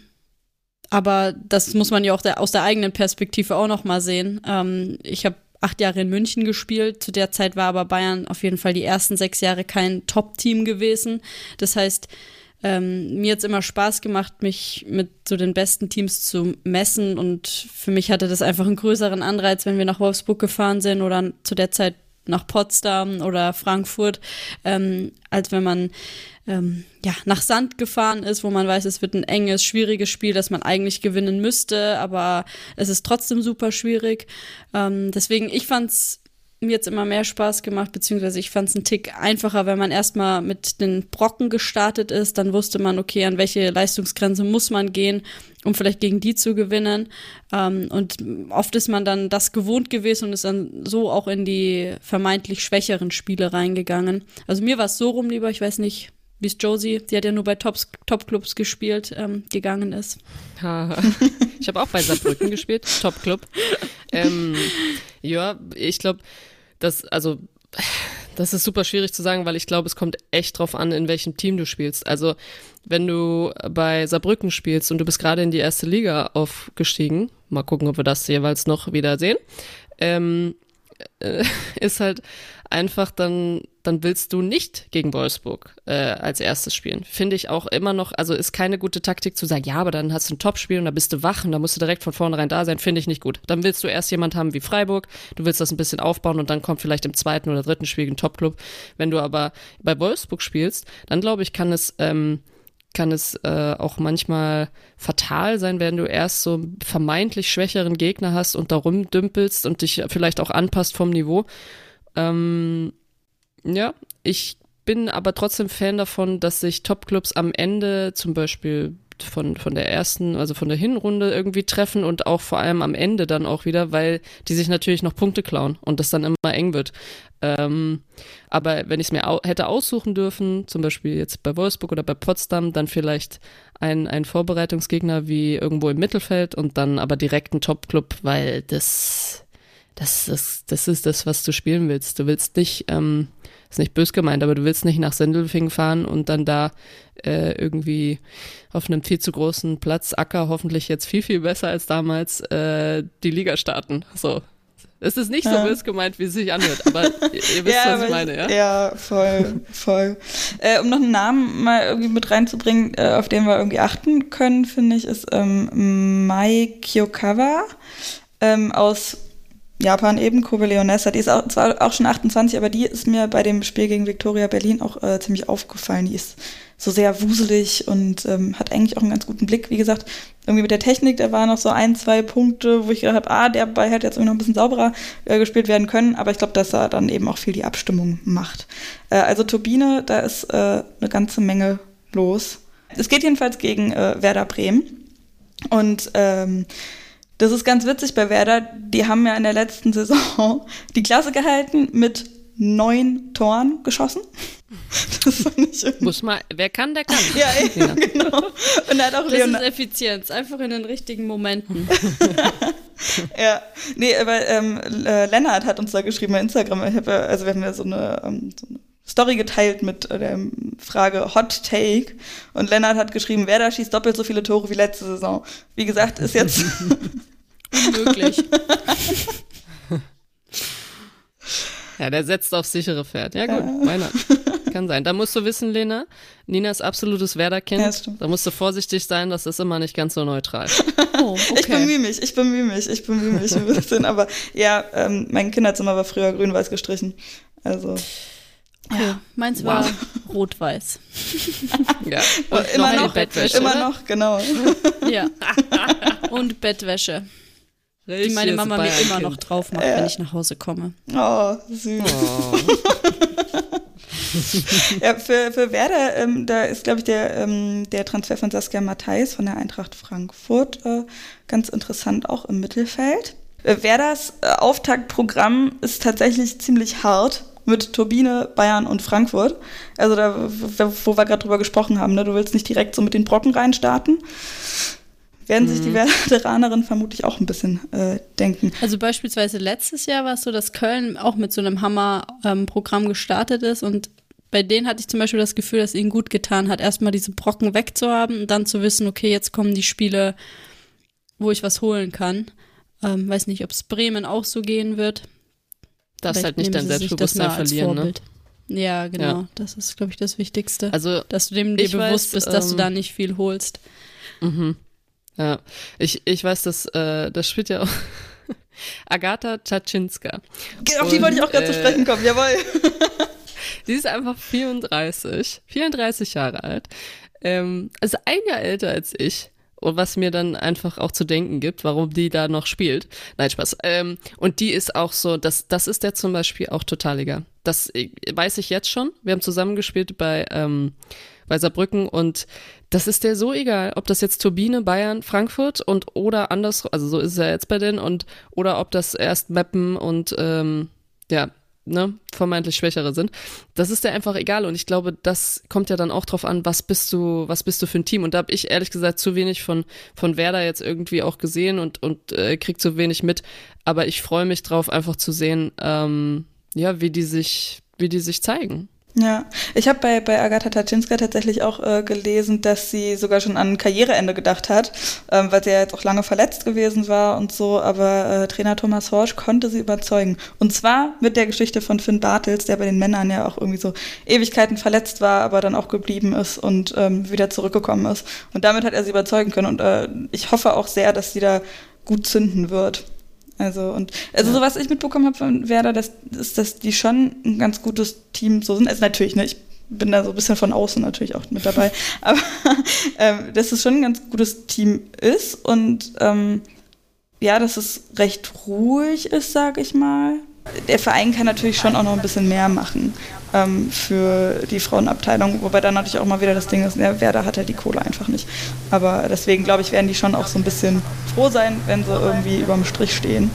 Speaker 4: aber das muss man ja auch der, aus der eigenen Perspektive auch noch mal sehen. Ähm, ich habe acht Jahre in München gespielt. Zu der Zeit war aber Bayern auf jeden Fall die ersten sechs Jahre kein Top-Team gewesen. Das heißt, ähm, mir hat immer Spaß gemacht, mich mit so den besten Teams zu messen und für mich hatte das einfach einen größeren Anreiz, wenn wir nach Wolfsburg gefahren sind oder zu der Zeit nach Potsdam oder Frankfurt, ähm, als wenn man ähm, ja, nach Sand gefahren ist, wo man weiß, es wird ein enges, schwieriges Spiel, das man eigentlich gewinnen müsste, aber es ist trotzdem super schwierig. Ähm, deswegen, ich fand's mir jetzt immer mehr Spaß gemacht, beziehungsweise ich fand es einen Tick einfacher, wenn man erstmal mit den Brocken gestartet ist, dann wusste man, okay, an welche Leistungsgrenze muss man gehen, um vielleicht gegen die zu gewinnen. Ähm, und oft ist man dann das gewohnt gewesen und ist dann so auch in die vermeintlich schwächeren Spiele reingegangen. Also mir war es so rum lieber, ich weiß nicht, wie es Josie, die hat ja nur bei Tops, Top-Clubs gespielt, ähm, gegangen ist.
Speaker 2: ich habe auch bei Saarbrücken gespielt, Top-Club. Ähm, ja, ich glaube, das, also, das ist super schwierig zu sagen, weil ich glaube, es kommt echt drauf an, in welchem Team du spielst. Also, wenn du bei Saarbrücken spielst und du bist gerade in die erste Liga aufgestiegen, mal gucken, ob wir das jeweils noch wieder sehen, ähm, äh, ist halt einfach dann dann willst du nicht gegen Wolfsburg äh, als erstes spielen. Finde ich auch immer noch, also ist keine gute Taktik zu sagen, ja, aber dann hast du ein Topspiel und da bist du wach und da musst du direkt von vornherein da sein, finde ich nicht gut. Dann willst du erst jemand haben wie Freiburg, du willst das ein bisschen aufbauen und dann kommt vielleicht im zweiten oder dritten Spiel ein Topclub. Wenn du aber bei Wolfsburg spielst, dann glaube ich, kann es ähm, kann es äh, auch manchmal fatal sein, wenn du erst so vermeintlich schwächeren Gegner hast und darum dümpelst und dich vielleicht auch anpasst vom Niveau. Ähm, ja, ich bin aber trotzdem Fan davon, dass sich Topclubs am Ende zum Beispiel von, von der ersten, also von der Hinrunde irgendwie treffen und auch vor allem am Ende dann auch wieder, weil die sich natürlich noch Punkte klauen und das dann immer eng wird. Ähm, aber wenn ich es mir au hätte aussuchen dürfen, zum Beispiel jetzt bei Wolfsburg oder bei Potsdam, dann vielleicht ein, ein Vorbereitungsgegner wie irgendwo im Mittelfeld und dann aber direkt ein Top-Club, weil das, das, das, das ist das, was du spielen willst. Du willst nicht, ähm, ist nicht bös gemeint, aber du willst nicht nach Sendelfing fahren und dann da äh, irgendwie auf einem viel zu großen Platz, Acker, hoffentlich jetzt viel, viel besser als damals, äh, die Liga starten. So, es ist nicht so ja. bös gemeint, wie es sich anhört, aber ihr, ihr wisst, ja, was ich meine, ja?
Speaker 1: Ja, voll, voll. äh, um noch einen Namen mal irgendwie mit reinzubringen, äh, auf den wir irgendwie achten können, finde ich, ist ähm, Mai Kyokawa ähm, aus Japan eben, Kobe Leonessa. Die ist auch, zwar auch schon 28, aber die ist mir bei dem Spiel gegen Victoria Berlin auch äh, ziemlich aufgefallen. Die ist so sehr wuselig und ähm, hat eigentlich auch einen ganz guten Blick. Wie gesagt, irgendwie mit der Technik, da waren noch so ein, zwei Punkte, wo ich gedacht habe, ah, der Ball hätte jetzt irgendwie noch ein bisschen sauberer äh, gespielt werden können. Aber ich glaube, dass er dann eben auch viel die Abstimmung macht. Äh, also Turbine, da ist äh, eine ganze Menge los. Es geht jedenfalls gegen äh, Werder Bremen. Und ähm, das ist ganz witzig bei Werder. Die haben ja in der letzten Saison die Klasse gehalten mit neun Toren geschossen.
Speaker 2: Das fand ich Muss mal, wer kann, der kann.
Speaker 1: Ja, ja. genau.
Speaker 4: Und hat auch das Leonard ist Effizienz, einfach in den richtigen Momenten.
Speaker 1: ja, nee, aber ähm, äh, Lennart hat uns da geschrieben bei Instagram, ich hab, also wir haben ja so eine, ähm, so eine Story geteilt mit äh, der Frage Hot Take und Lennart hat geschrieben, wer da schießt doppelt so viele Tore wie letzte Saison. Wie gesagt, ist jetzt
Speaker 4: unmöglich.
Speaker 2: Ja, der setzt auf sichere Pferd. Ja, gut, ja. meiner. Kann sein. Da musst du wissen, Lena, Nina ist absolutes Werder-Kind. Ja, da musst du vorsichtig sein, das ist immer nicht ganz so neutral.
Speaker 1: Oh, okay. Ich bemühe mich, ich bemühe mich, ich bemühe mich ein bisschen. Aber ja, ähm, mein Kinderzimmer war früher grün-weiß gestrichen. Also.
Speaker 4: Ja, meins war rot-weiß.
Speaker 1: ja. Und immer noch, Bettwäsche. Immer oder? noch, genau.
Speaker 4: ja. Und Bettwäsche. Richtig die meine Mama mir immer noch drauf macht, ja. wenn ich nach Hause komme.
Speaker 1: Oh, süß. Oh. ja, für, für Werder, ähm, da ist, glaube ich, der, ähm, der Transfer von Saskia Matthijs von der Eintracht Frankfurt äh, ganz interessant auch im Mittelfeld. Äh, Werders äh, Auftaktprogramm ist tatsächlich ziemlich hart mit Turbine, Bayern und Frankfurt. Also da, wo wir gerade drüber gesprochen haben, ne? du willst nicht direkt so mit den Brocken reinstarten werden sich die mhm. Veteranerinnen vermutlich auch ein bisschen äh, denken.
Speaker 4: Also beispielsweise letztes Jahr war es so, dass Köln auch mit so einem Hammer-Programm ähm, gestartet ist und bei denen hatte ich zum Beispiel das Gefühl, dass ihnen gut getan hat, erstmal diese Brocken wegzuhaben und dann zu wissen, okay, jetzt kommen die Spiele, wo ich was holen kann. Ähm, weiß nicht, ob es Bremen auch so gehen wird.
Speaker 2: Darfst halt nicht dein Selbstbewusstsein verlieren, ne?
Speaker 4: Ja, genau. Ja. Das ist, glaube ich, das Wichtigste. Also, dass du dem dir bewusst weiß, bist, dass ähm, du da nicht viel holst.
Speaker 2: Mhm. Ja, ich, ich weiß, dass äh, das spielt ja auch Agatha Czaczynska.
Speaker 1: Auf die wollte ich auch gerade äh, zu sprechen kommen, jawohl.
Speaker 2: Sie ist einfach 34, 34 Jahre alt. Ähm, also ein Jahr älter als ich. Und was mir dann einfach auch zu denken gibt, warum die da noch spielt. Nein, Spaß. Ähm, und die ist auch so, das, das ist der zum Beispiel auch total egal. Das äh, weiß ich jetzt schon. Wir haben zusammengespielt bei, ähm, bei Saarbrücken und das ist der so egal, ob das jetzt Turbine, Bayern, Frankfurt und oder anders, also so ist es ja jetzt bei denen und oder ob das erst Mappen und ähm, ja, ne, vermeintlich Schwächere sind. Das ist dir einfach egal und ich glaube, das kommt ja dann auch drauf an, was bist du, was bist du für ein Team und da habe ich ehrlich gesagt zu wenig von von Werder jetzt irgendwie auch gesehen und und äh, krieg zu wenig mit, aber ich freue mich drauf einfach zu sehen, ähm, ja, wie die sich wie die sich zeigen.
Speaker 1: Ja, ich habe bei, bei Agatha Taczynska tatsächlich auch äh, gelesen, dass sie sogar schon an Karriereende gedacht hat, ähm, weil sie ja jetzt auch lange verletzt gewesen war und so, aber äh, Trainer Thomas Horsch konnte sie überzeugen. Und zwar mit der Geschichte von Finn Bartels, der bei den Männern ja auch irgendwie so Ewigkeiten verletzt war, aber dann auch geblieben ist und ähm, wieder zurückgekommen ist. Und damit hat er sie überzeugen können und äh, ich hoffe auch sehr, dass sie da gut zünden wird. Also und also ja. so was ich mitbekommen habe von Werder, das ist, dass die schon ein ganz gutes Team so sind. Also natürlich, ne, ich bin da so ein bisschen von außen natürlich auch mit dabei, aber ähm, dass es schon ein ganz gutes Team ist und ähm, ja, dass es recht ruhig ist, sag ich mal. Der Verein kann natürlich schon auch noch ein bisschen mehr machen ähm, für die Frauenabteilung, wobei dann natürlich auch mal wieder das Ding ist, ja, Werder hat ja die Kohle einfach nicht. Aber deswegen glaube ich, werden die schon auch so ein bisschen froh sein, wenn sie irgendwie überm Strich stehen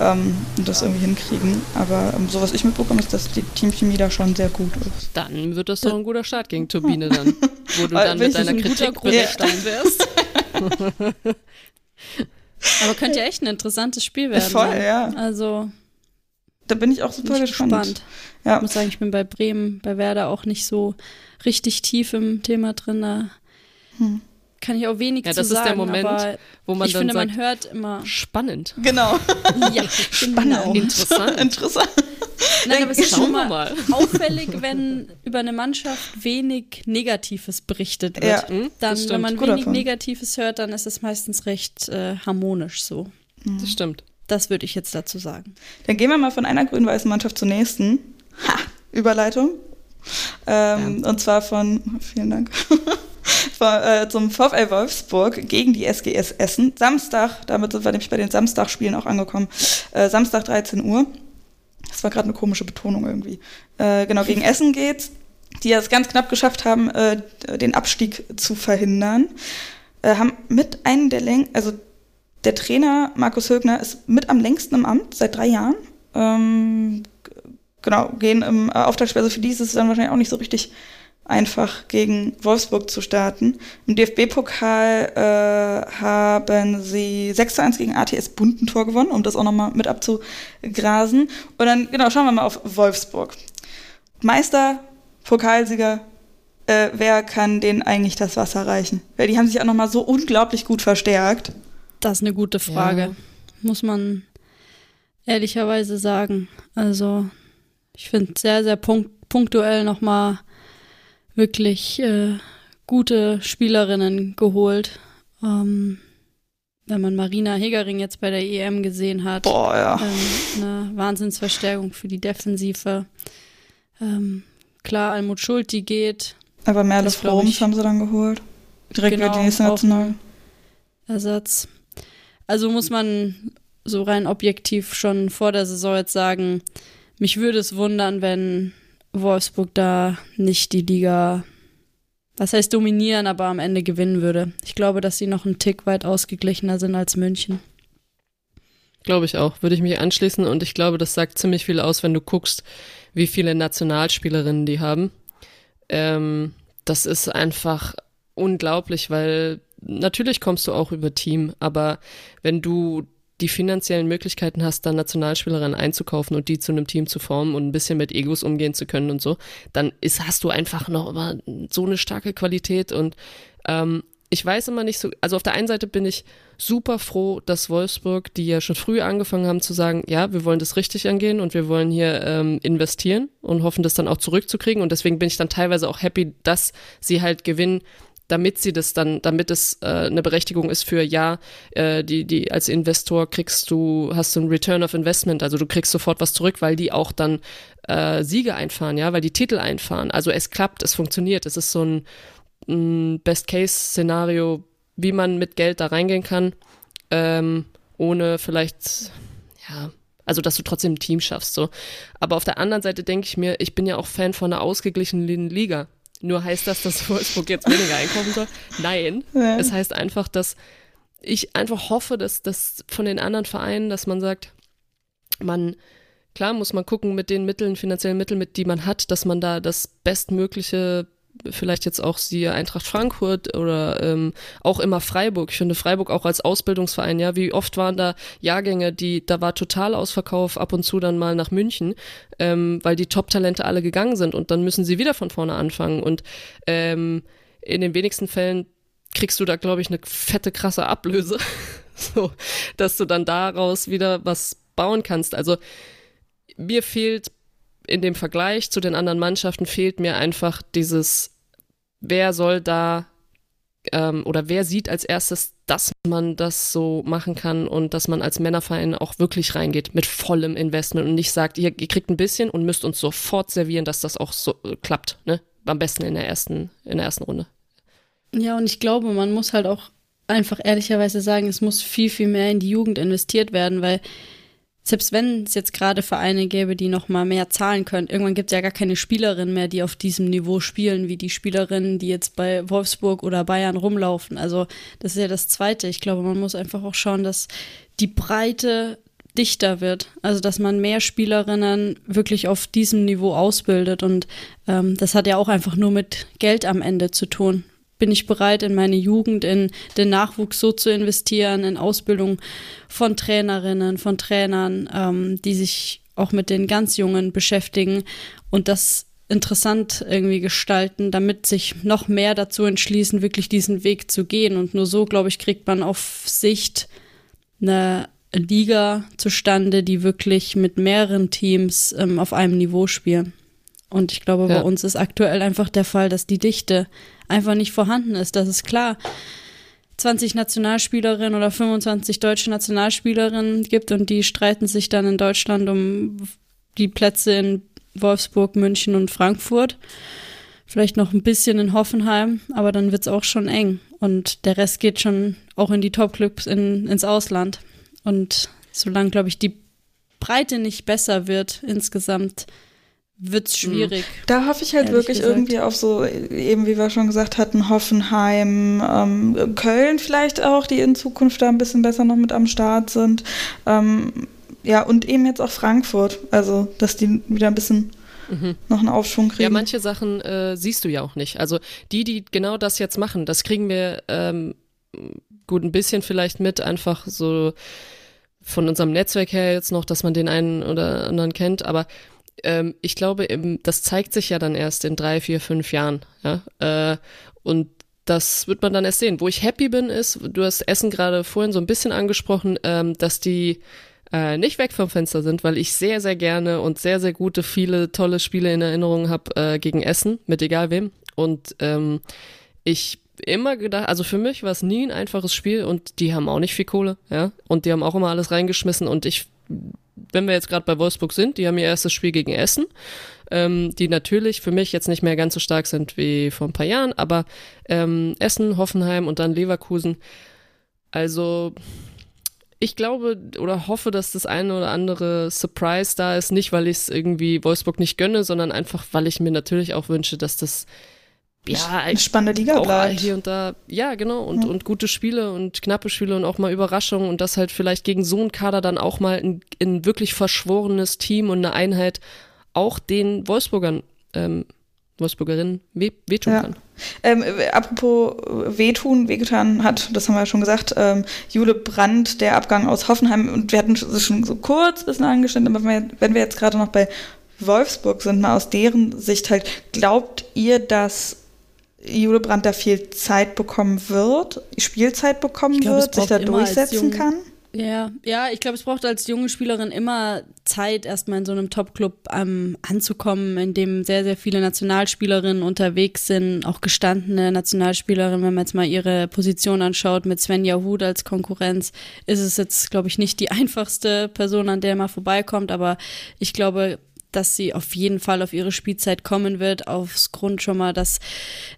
Speaker 1: ähm, und das irgendwie hinkriegen. Aber ähm, so was ich mitbekomme, ist, dass die Teamchemie da schon sehr gut ist.
Speaker 2: Dann wird das doch ein guter Start gegen Turbine dann, wo du dann mit deiner Kritik berichten wirst.
Speaker 4: Aber könnte ja echt ein interessantes Spiel werden.
Speaker 1: Voll, ja.
Speaker 4: Also
Speaker 1: da bin ich auch super
Speaker 4: bin
Speaker 1: gespannt.
Speaker 4: gespannt. Ja. Ich muss sagen, ich bin bei Bremen, bei Werder auch nicht so richtig tief im Thema drin. Da hm. kann ich auch wenig ja, zu sagen.
Speaker 2: das ist der Moment, wo man
Speaker 4: ich
Speaker 2: dann
Speaker 4: finde,
Speaker 2: sagt,
Speaker 4: man hört immer
Speaker 2: spannend.
Speaker 1: Genau.
Speaker 4: ja,
Speaker 1: spannend.
Speaker 4: Genau.
Speaker 2: Interessant.
Speaker 1: Interessant.
Speaker 4: Nein, aber es ist schon mal, auffällig, wenn über eine Mannschaft wenig Negatives berichtet wird. Ja, dann, wenn man wenig davon. Negatives hört, dann ist es meistens recht äh, harmonisch so.
Speaker 2: Das stimmt.
Speaker 4: Das würde ich jetzt dazu sagen.
Speaker 1: Dann gehen wir mal von einer grün-weißen Mannschaft zur nächsten. Ha! Überleitung. Ähm, ja. Und zwar von, vielen Dank, von, äh, zum VfL Wolfsburg gegen die SGS Essen. Samstag, damit sind wir nämlich bei den Samstagspielen auch angekommen. Äh, Samstag 13 Uhr. Das war gerade eine komische Betonung irgendwie. Äh, genau, gegen Essen geht's, die es ganz knapp geschafft haben, äh, den Abstieg zu verhindern. Äh, haben mit einem der Läng also der Trainer Markus Högner ist mit am längsten im Amt, seit drei Jahren. Ähm, genau, gehen im äh, Auftaktspiel. Also für die ist es dann wahrscheinlich auch nicht so richtig einfach gegen Wolfsburg zu starten. Im DFB-Pokal äh, haben sie 6 zu 1 gegen ATS Buntentor gewonnen, um das auch nochmal mit abzugrasen. Und dann, genau, schauen wir mal auf Wolfsburg. Meister, Pokalsieger, äh, wer kann denen eigentlich das Wasser reichen? Weil die haben sich auch nochmal so unglaublich gut verstärkt.
Speaker 4: Das ist eine gute Frage. Ja. Muss man ehrlicherweise sagen. Also, ich finde sehr, sehr punkt punktuell nochmal wirklich äh, gute Spielerinnen geholt. Ähm, wenn man Marina Hegering jetzt bei der EM gesehen hat.
Speaker 1: Boah, ja.
Speaker 4: Ähm, eine Wahnsinnsverstärkung für die Defensive. Ähm, klar, Almut Schulti geht.
Speaker 1: Aber Merle Froms haben sie dann geholt. Direkt genau, wieder die nächste National.
Speaker 4: Ersatz. Also muss man so rein objektiv schon vor der Saison jetzt sagen, mich würde es wundern, wenn Wolfsburg da nicht die Liga, was heißt dominieren, aber am Ende gewinnen würde. Ich glaube, dass sie noch einen Tick weit ausgeglichener sind als München.
Speaker 2: Glaube ich auch, würde ich mich anschließen und ich glaube, das sagt ziemlich viel aus, wenn du guckst, wie viele Nationalspielerinnen die haben. Ähm, das ist einfach unglaublich, weil natürlich kommst du auch über Team, aber wenn du die finanziellen Möglichkeiten hast, dann Nationalspielerinnen einzukaufen und die zu einem Team zu formen und ein bisschen mit Egos umgehen zu können und so, dann ist, hast du einfach noch immer so eine starke Qualität und ähm, ich weiß immer nicht so, also auf der einen Seite bin ich super froh, dass Wolfsburg, die ja schon früh angefangen haben zu sagen, ja, wir wollen das richtig angehen und wir wollen hier ähm, investieren und hoffen, das dann auch zurückzukriegen und deswegen bin ich dann teilweise auch happy, dass sie halt gewinnen, damit sie das dann, damit es äh, eine Berechtigung ist für ja, äh, die, die als Investor kriegst du, hast du ein Return of Investment, also du kriegst sofort was zurück, weil die auch dann äh, Siege einfahren, ja, weil die Titel einfahren. Also es klappt, es funktioniert. Es ist so ein, ein Best-Case-Szenario, wie man mit Geld da reingehen kann, ähm, ohne vielleicht, ja, also dass du trotzdem ein Team schaffst. So. Aber auf der anderen Seite denke ich mir, ich bin ja auch Fan von einer ausgeglichenen Liga. Nur heißt das, dass Wolfsburg jetzt weniger einkaufen soll? Nein. Ja. Es heißt einfach, dass ich einfach hoffe, dass das von den anderen Vereinen, dass man sagt, man, klar muss man gucken mit den Mitteln, finanziellen Mitteln, mit die man hat, dass man da das bestmögliche vielleicht jetzt auch siehe Eintracht Frankfurt oder ähm, auch immer Freiburg. Ich finde Freiburg auch als Ausbildungsverein, ja, wie oft waren da Jahrgänge, die, da war total Ausverkauf, ab und zu dann mal nach München, ähm, weil die Top-Talente alle gegangen sind und dann müssen sie wieder von vorne anfangen. Und ähm, in den wenigsten Fällen kriegst du da, glaube ich, eine fette, krasse Ablöse, so, dass du dann daraus wieder was bauen kannst. Also mir fehlt in dem Vergleich zu den anderen Mannschaften fehlt mir einfach dieses, wer soll da ähm, oder wer sieht als erstes, dass man das so machen kann und dass man als Männerverein auch wirklich reingeht mit vollem Investment und nicht sagt, ihr, ihr kriegt ein bisschen und müsst uns sofort servieren, dass das auch so äh, klappt, ne? Am besten in der ersten, in der ersten Runde.
Speaker 4: Ja, und ich glaube, man muss halt auch einfach ehrlicherweise sagen, es muss viel, viel mehr in die Jugend investiert werden, weil selbst wenn es jetzt gerade Vereine gäbe, die noch mal mehr zahlen können, irgendwann gibt es ja gar keine Spielerinnen mehr, die auf diesem Niveau spielen, wie die Spielerinnen, die jetzt bei Wolfsburg oder Bayern rumlaufen. Also das ist ja das Zweite. Ich glaube, man muss einfach auch schauen, dass die Breite dichter wird. Also dass man mehr Spielerinnen wirklich auf diesem Niveau ausbildet. Und ähm, das hat ja auch einfach nur mit Geld am Ende zu tun bin ich bereit, in meine Jugend, in den Nachwuchs so zu investieren, in Ausbildung von Trainerinnen, von Trainern, ähm, die sich auch mit den ganz Jungen beschäftigen und das interessant irgendwie gestalten, damit sich noch mehr dazu entschließen, wirklich diesen Weg zu gehen. Und nur so, glaube ich, kriegt man auf Sicht eine Liga zustande, die wirklich mit mehreren Teams ähm, auf einem Niveau spielen. Und ich glaube, ja. bei uns ist aktuell einfach der Fall, dass die Dichte einfach nicht vorhanden ist. Das ist klar. 20 Nationalspielerinnen oder 25 deutsche Nationalspielerinnen gibt und die streiten sich dann in Deutschland um die Plätze in Wolfsburg, München und Frankfurt. Vielleicht noch ein bisschen in Hoffenheim, aber dann wird es auch schon eng. Und der Rest geht schon auch in die Topclubs in, ins Ausland. Und solange, glaube ich, die Breite nicht besser wird insgesamt, wird's mhm. schwierig.
Speaker 1: Da hoffe ich halt wirklich gesagt. irgendwie auf so, eben wie wir schon gesagt hatten, Hoffenheim, ähm, Köln vielleicht auch, die in Zukunft da ein bisschen besser noch mit am Start sind. Ähm, ja, und eben jetzt auch Frankfurt. Also, dass die wieder ein bisschen mhm. noch einen Aufschwung kriegen.
Speaker 2: Ja, manche Sachen äh, siehst du ja auch nicht. Also die, die genau das jetzt machen, das kriegen wir ähm, gut ein bisschen vielleicht mit, einfach so von unserem Netzwerk her jetzt noch, dass man den einen oder anderen kennt, aber ähm, ich glaube, im, das zeigt sich ja dann erst in drei, vier, fünf Jahren. Ja? Äh, und das wird man dann erst sehen. Wo ich happy bin, ist, du hast Essen gerade vorhin so ein bisschen angesprochen, ähm, dass die äh, nicht weg vom Fenster sind, weil ich sehr, sehr gerne und sehr, sehr gute, viele tolle Spiele in Erinnerung habe äh, gegen Essen, mit egal wem. Und ähm, ich immer gedacht, also für mich war es nie ein einfaches Spiel und die haben auch nicht viel Kohle, ja. Und die haben auch immer alles reingeschmissen und ich wenn wir jetzt gerade bei Wolfsburg sind, die haben ihr erstes Spiel gegen Essen, ähm, die natürlich für mich jetzt nicht mehr ganz so stark sind wie vor ein paar Jahren, aber ähm, Essen, Hoffenheim und dann Leverkusen. Also ich glaube oder hoffe, dass das eine oder andere Surprise da ist, nicht weil ich es irgendwie Wolfsburg nicht gönne, sondern einfach, weil ich mir natürlich auch wünsche, dass das
Speaker 1: ja, eine spannende Liga
Speaker 2: auch bleibt. hier und da, ja, genau, und, ja. und gute Spiele und knappe Spiele und auch mal Überraschungen und das halt vielleicht gegen so einen Kader dann auch mal ein, ein wirklich verschworenes Team und eine Einheit auch den Wolfsburgern, ähm, Wolfsburgerinnen weh, wehtun ja. kann.
Speaker 1: Ähm, apropos wehtun, wehgetan hat, das haben wir ja schon gesagt, ähm, Jule Brandt, der Abgang aus Hoffenheim, und wir hatten es schon so kurz ein bisschen angeschnitten, aber wenn wir jetzt gerade noch bei Wolfsburg sind, mal aus deren Sicht halt, glaubt ihr, dass Jule Brandt da viel Zeit bekommen wird, Spielzeit bekommen glaub, wird, sich da durchsetzen kann?
Speaker 4: Ja, ja, ich glaube, es braucht als junge Spielerin immer Zeit, erstmal in so einem Top-Club ähm, anzukommen, in dem sehr, sehr viele Nationalspielerinnen unterwegs sind, auch gestandene Nationalspielerinnen, wenn man jetzt mal ihre Position anschaut, mit Svenja Huth als Konkurrenz, ist es jetzt, glaube ich, nicht die einfachste Person, an der man vorbeikommt, aber ich glaube, dass sie auf jeden Fall auf ihre Spielzeit kommen wird, aufs Grund schon mal, dass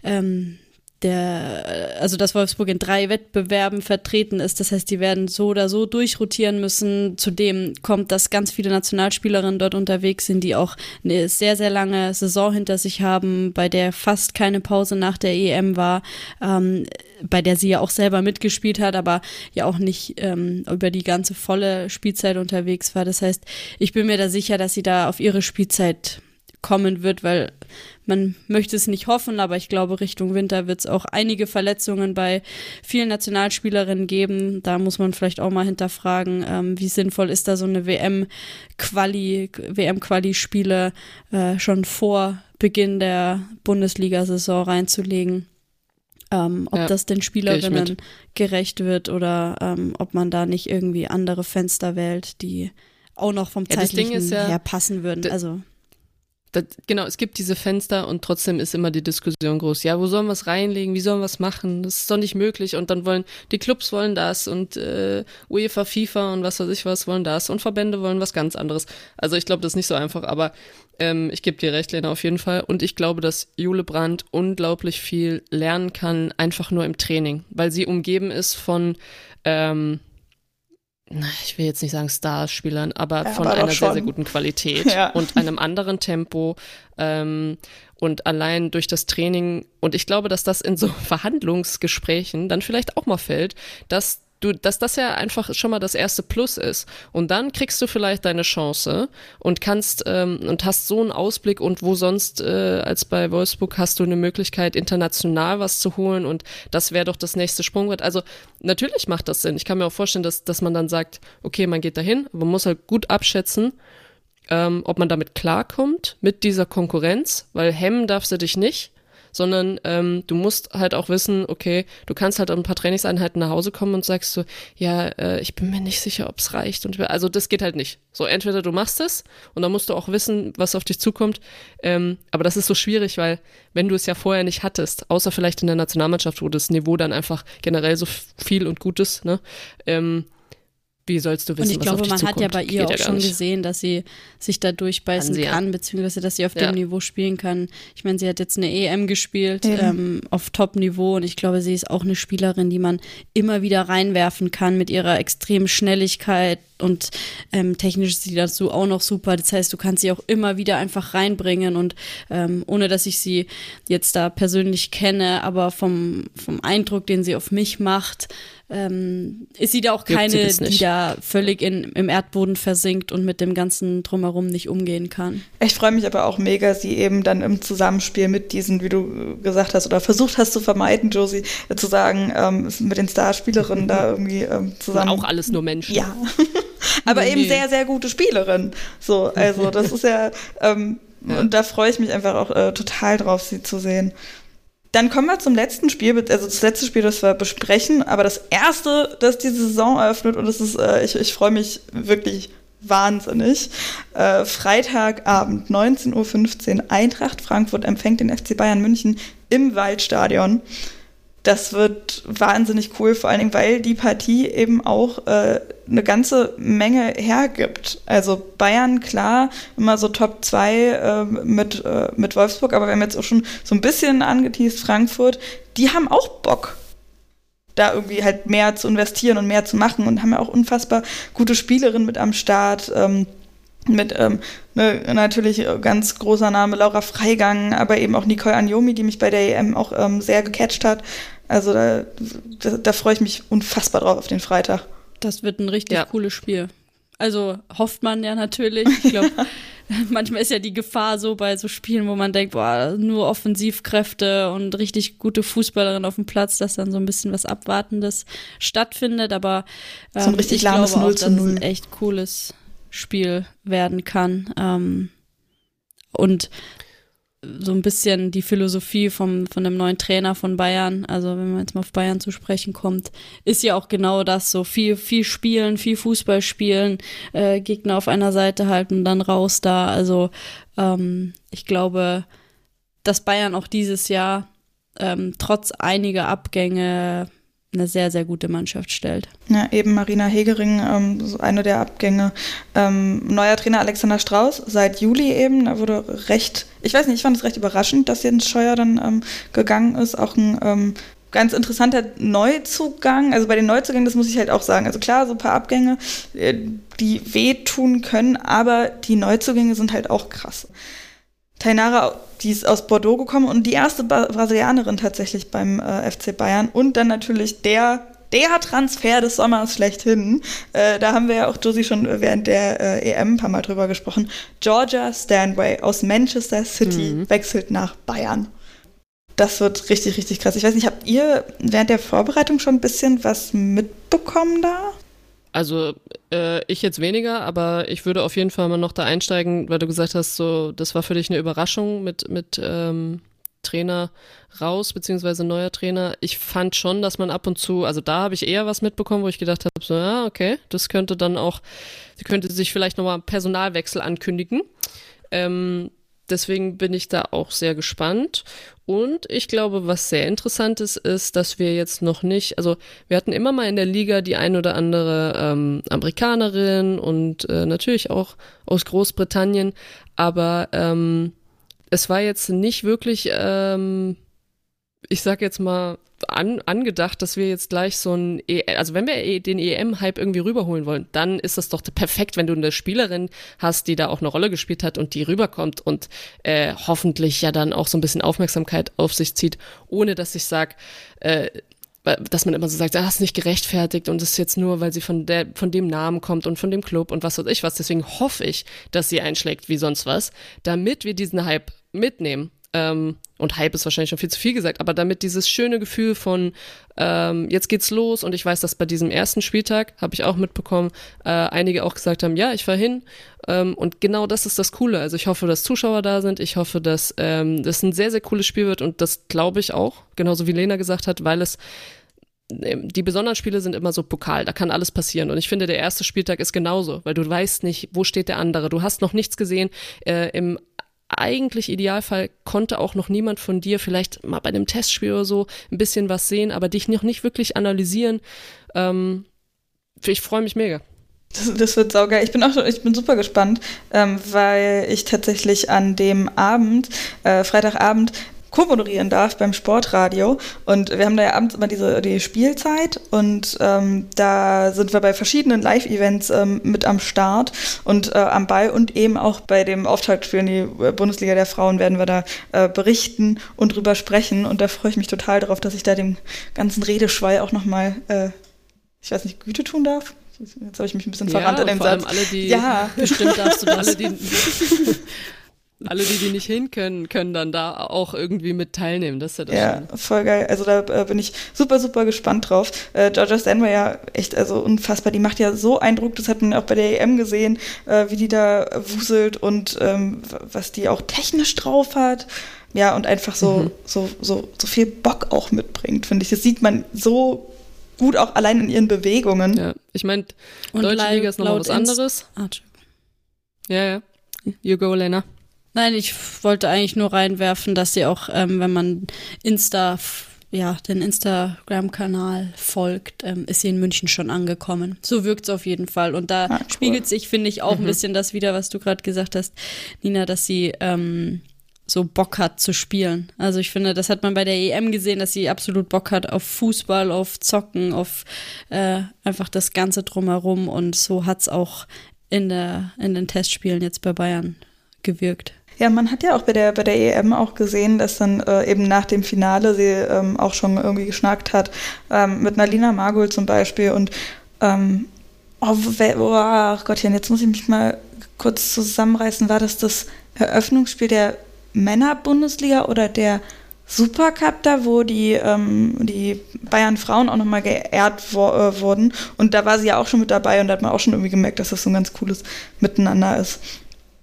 Speaker 4: ähm, der, also dass Wolfsburg in drei Wettbewerben vertreten ist. Das heißt, die werden so oder so durchrotieren müssen. Zudem kommt, dass ganz viele Nationalspielerinnen dort unterwegs sind, die auch eine sehr, sehr lange Saison hinter sich haben, bei der fast keine Pause nach der EM war, ähm, bei der sie ja auch selber mitgespielt hat, aber ja auch nicht ähm, über die ganze volle Spielzeit unterwegs war. Das heißt, ich bin mir da sicher, dass sie da auf ihre Spielzeit kommen wird, weil man möchte es nicht hoffen, aber ich glaube, Richtung Winter wird es auch einige Verletzungen bei vielen Nationalspielerinnen geben. Da muss man vielleicht auch mal hinterfragen, ähm, wie sinnvoll ist da so eine WM-Quali, WM-Quali-Spiele äh, schon vor Beginn der Bundesliga-Saison reinzulegen. Ähm, ob ja, das den Spielerinnen gerecht wird oder ähm, ob man da nicht irgendwie andere Fenster wählt, die auch noch vom ja, zeitlichen ja, her passen würden. Also
Speaker 2: das, genau, es gibt diese Fenster und trotzdem ist immer die Diskussion groß. Ja, wo sollen wir es reinlegen? Wie sollen wir es machen? Das ist doch nicht möglich. Und dann wollen die Clubs wollen das und äh, UEFA, FIFA und was weiß ich was wollen das und Verbände wollen was ganz anderes. Also ich glaube, das ist nicht so einfach, aber ähm, ich gebe dir recht, Lena, auf jeden Fall. Und ich glaube, dass Jule Brandt unglaublich viel lernen kann, einfach nur im Training, weil sie umgeben ist von ähm, ich will jetzt nicht sagen Starspielern, aber ja, von aber einer sehr, sehr guten Qualität ja. und einem anderen Tempo. Ähm, und allein durch das Training, und ich glaube, dass das in so Verhandlungsgesprächen dann vielleicht auch mal fällt, dass du, dass das ja einfach schon mal das erste Plus ist. Und dann kriegst du vielleicht deine Chance und kannst ähm, und hast so einen Ausblick und wo sonst äh, als bei Wolfsburg hast du eine Möglichkeit, international was zu holen und das wäre doch das nächste Sprungbrett. Also natürlich macht das Sinn. Ich kann mir auch vorstellen, dass, dass man dann sagt, okay, man geht dahin, aber man muss halt gut abschätzen, ähm, ob man damit klarkommt, mit dieser Konkurrenz, weil hemmen darf sie dich nicht sondern ähm, du musst halt auch wissen, okay, du kannst halt ein paar Trainingseinheiten nach Hause kommen und sagst so, ja, äh, ich bin mir nicht sicher, ob es reicht. Und also das geht halt nicht. So, entweder du machst es und dann musst du auch wissen, was auf dich zukommt. Ähm, aber das ist so schwierig, weil wenn du es ja vorher nicht hattest, außer vielleicht in der Nationalmannschaft, wo das Niveau dann einfach generell so viel und gut ist, ne? Ähm, wie sollst du wissen,
Speaker 4: Und ich glaube, man zukommt? hat ja bei ihr Geht auch ja schon nicht. gesehen, dass sie sich da durchbeißen kann, kann ja. beziehungsweise dass sie auf ja. dem Niveau spielen kann. Ich meine, sie hat jetzt eine EM gespielt ja. ähm, auf Top-Niveau und ich glaube, sie ist auch eine Spielerin, die man immer wieder reinwerfen kann mit ihrer extremen Schnelligkeit und ähm, technisch ist sie dazu auch noch super. Das heißt, du kannst sie auch immer wieder einfach reinbringen und ähm, ohne dass ich sie jetzt da persönlich kenne, aber vom, vom Eindruck, den sie auf mich macht, ähm, ist sie da auch keine, die da völlig in, im Erdboden versinkt und mit dem ganzen Drumherum nicht umgehen kann.
Speaker 1: Ich freue mich aber auch mega, sie eben dann im Zusammenspiel mit diesen, wie du gesagt hast, oder versucht hast zu vermeiden, Josie, zu sagen, ähm, mit den Starspielerinnen da irgendwie ähm, zusammen.
Speaker 2: auch alles nur Menschen.
Speaker 1: Ja. aber eben sehr, sehr gute Spielerin. So, also das ist ja, ähm, ja. und da freue ich mich einfach auch äh, total drauf, sie zu sehen. Dann kommen wir zum letzten Spiel, also das letzte Spiel, das wir besprechen, aber das erste, das die Saison eröffnet und das ist, äh, ich, ich freue mich wirklich wahnsinnig. Äh, Freitagabend, 19.15 Uhr, Eintracht Frankfurt empfängt den FC Bayern München im Waldstadion das wird wahnsinnig cool, vor allen Dingen, weil die Partie eben auch äh, eine ganze Menge hergibt. Also Bayern, klar, immer so Top 2 äh, mit, äh, mit Wolfsburg, aber wir haben jetzt auch schon so ein bisschen angeteased, Frankfurt, die haben auch Bock da irgendwie halt mehr zu investieren und mehr zu machen und haben ja auch unfassbar gute Spielerinnen mit am Start. Ähm, mit ähm, ne, natürlich ganz großer Name Laura Freigang, aber eben auch Nicole Anjomi, die mich bei der EM auch ähm, sehr gecatcht hat. Also da, da, da freue ich mich unfassbar drauf auf den Freitag.
Speaker 4: Das wird ein richtig ja. cooles Spiel. Also hofft man ja natürlich. Ich glaube, manchmal ist ja die Gefahr so bei so Spielen, wo man denkt, boah, nur Offensivkräfte und richtig gute Fußballerin auf dem Platz, dass dann so ein bisschen was Abwartendes stattfindet. Aber ähm, so ein ähm, richtig ich glaube auch, dass es ein echt cooles Spiel werden kann. Ähm, und so ein bisschen die Philosophie vom, von dem neuen Trainer von Bayern, also wenn man jetzt mal auf Bayern zu sprechen kommt, ist ja auch genau das, so viel, viel spielen, viel Fußball spielen, äh, Gegner auf einer Seite halten und dann raus da. Also ähm, ich glaube, dass Bayern auch dieses Jahr ähm, trotz einiger Abgänge eine sehr, sehr gute Mannschaft stellt.
Speaker 1: Ja, eben Marina Hegering, ähm, so eine der Abgänge. Ähm, neuer Trainer Alexander Strauß, seit Juli eben, da wurde recht, ich weiß nicht, ich fand es recht überraschend, dass Jens Scheuer dann ähm, gegangen ist. Auch ein ähm, ganz interessanter Neuzugang. Also bei den Neuzugängen, das muss ich halt auch sagen. Also klar, so ein paar Abgänge, äh, die wehtun können, aber die Neuzugänge sind halt auch krass. Tainara, die ist aus Bordeaux gekommen und die erste Brasilianerin tatsächlich beim äh, FC Bayern und dann natürlich der der Transfer des Sommers schlechthin. Äh, da haben wir ja auch Josie schon während der äh, EM ein paar Mal drüber gesprochen. Georgia Stanway aus Manchester City mhm. wechselt nach Bayern. Das wird richtig, richtig krass. Ich weiß nicht, habt ihr während der Vorbereitung schon ein bisschen was mitbekommen da?
Speaker 2: Also äh, ich jetzt weniger, aber ich würde auf jeden Fall mal noch da einsteigen, weil du gesagt hast, so das war für dich eine Überraschung mit mit ähm, Trainer raus beziehungsweise neuer Trainer. Ich fand schon, dass man ab und zu, also da habe ich eher was mitbekommen, wo ich gedacht habe, so ja okay, das könnte dann auch, könnte sich vielleicht nochmal Personalwechsel ankündigen. Ähm, Deswegen bin ich da auch sehr gespannt. Und ich glaube, was sehr interessant ist, ist, dass wir jetzt noch nicht, also wir hatten immer mal in der Liga die ein oder andere ähm, Amerikanerin und äh, natürlich auch aus Großbritannien, aber ähm, es war jetzt nicht wirklich, ähm, ich sag jetzt mal, an, angedacht, dass wir jetzt gleich so ein, e also wenn wir e, den EM-Hype irgendwie rüberholen wollen, dann ist das doch perfekt, wenn du eine Spielerin hast, die da auch eine Rolle gespielt hat und die rüberkommt und äh, hoffentlich ja dann auch so ein bisschen Aufmerksamkeit auf sich zieht, ohne dass ich sag, äh, dass man immer so sagt, ah, ist nicht gerechtfertigt und ist jetzt nur, weil sie von der, von dem Namen kommt und von dem Club und was weiß ich was. Deswegen hoffe ich, dass sie einschlägt wie sonst was, damit wir diesen Hype mitnehmen ähm, und Hype ist wahrscheinlich schon viel zu viel gesagt, aber damit dieses schöne Gefühl von ähm, jetzt geht's los und ich weiß, dass bei diesem ersten Spieltag, habe ich auch mitbekommen, äh, einige auch gesagt haben, ja, ich fahr hin ähm, und genau das ist das Coole. Also ich hoffe, dass Zuschauer da sind, ich hoffe, dass ähm, das ein sehr, sehr cooles Spiel wird und das glaube ich auch, genauso wie Lena gesagt hat, weil es ähm, die besonderen Spiele sind immer so Pokal, da kann alles passieren. Und ich finde, der erste Spieltag ist genauso, weil du weißt nicht, wo steht der andere. Du hast noch nichts gesehen. Äh, Im eigentlich Idealfall konnte auch noch niemand von dir vielleicht mal bei einem Testspiel oder so ein bisschen was sehen, aber dich noch nicht wirklich analysieren. Ähm, ich freue mich mega.
Speaker 1: Das, das, wird saugeil. Ich bin auch ich bin super gespannt, ähm, weil ich tatsächlich an dem Abend, äh, Freitagabend, co-moderieren darf beim Sportradio. Und wir haben da ja abends immer diese die Spielzeit und ähm, da sind wir bei verschiedenen Live-Events ähm, mit am Start und äh, am Ball und eben auch bei dem Auftaktspiel in die äh, Bundesliga der Frauen werden wir da äh, berichten und drüber sprechen. Und da freue ich mich total darauf, dass ich da dem ganzen Redeschwall auch nochmal, äh, ich weiß nicht, Güte tun darf. Jetzt habe ich mich ein bisschen verrannt
Speaker 2: ja,
Speaker 1: in dem
Speaker 2: vor
Speaker 1: Satz.
Speaker 2: Allem alle, die
Speaker 1: ja,
Speaker 2: bestimmt darfst du das. alle, die, alle, die, die nicht hin können, können dann da auch irgendwie mit teilnehmen. Das ist ja das
Speaker 1: Ja, Schöne. voll geil. Also da äh, bin ich super, super gespannt drauf. Äh, Georgia Stanway ja echt, also unfassbar. Die macht ja so Eindruck, das hat man auch bei der EM gesehen, äh, wie die da wuselt und ähm, was die auch technisch drauf hat. Ja, und einfach so, mhm. so, so, so viel Bock auch mitbringt, finde ich. Das sieht man so gut auch allein in ihren Bewegungen.
Speaker 2: Ja, ich meine, Deutsche Liga ist noch was anderes. Ah, ja, ja. You go, Lena.
Speaker 4: Nein, ich wollte eigentlich nur reinwerfen, dass sie auch, ähm, wenn man Insta, ja, den Instagram-Kanal folgt, ähm, ist sie in München schon angekommen. So wirkt es auf jeden Fall. Und da ah, cool. spiegelt sich, finde ich, auch mhm. ein bisschen das wieder, was du gerade gesagt hast, Nina, dass sie ähm, so Bock hat zu spielen. Also ich finde, das hat man bei der EM gesehen, dass sie absolut Bock hat auf Fußball, auf Zocken, auf äh, einfach das Ganze drumherum. Und so hat es auch in, der, in den Testspielen jetzt bei Bayern gewirkt.
Speaker 1: Ja, man hat ja auch bei der, bei der EM auch gesehen, dass dann äh, eben nach dem Finale sie ähm, auch schon irgendwie geschnackt hat, ähm, mit Nalina Margul zum Beispiel. Und ähm, oh, oh Gottchen, jetzt muss ich mich mal kurz zusammenreißen. War das das Eröffnungsspiel der Männer-Bundesliga oder der Supercup da, wo die, ähm, die Bayern Frauen auch nochmal geehrt wo, äh, wurden. Und da war sie ja auch schon mit dabei und da hat man auch schon irgendwie gemerkt, dass das so ein ganz cooles Miteinander ist.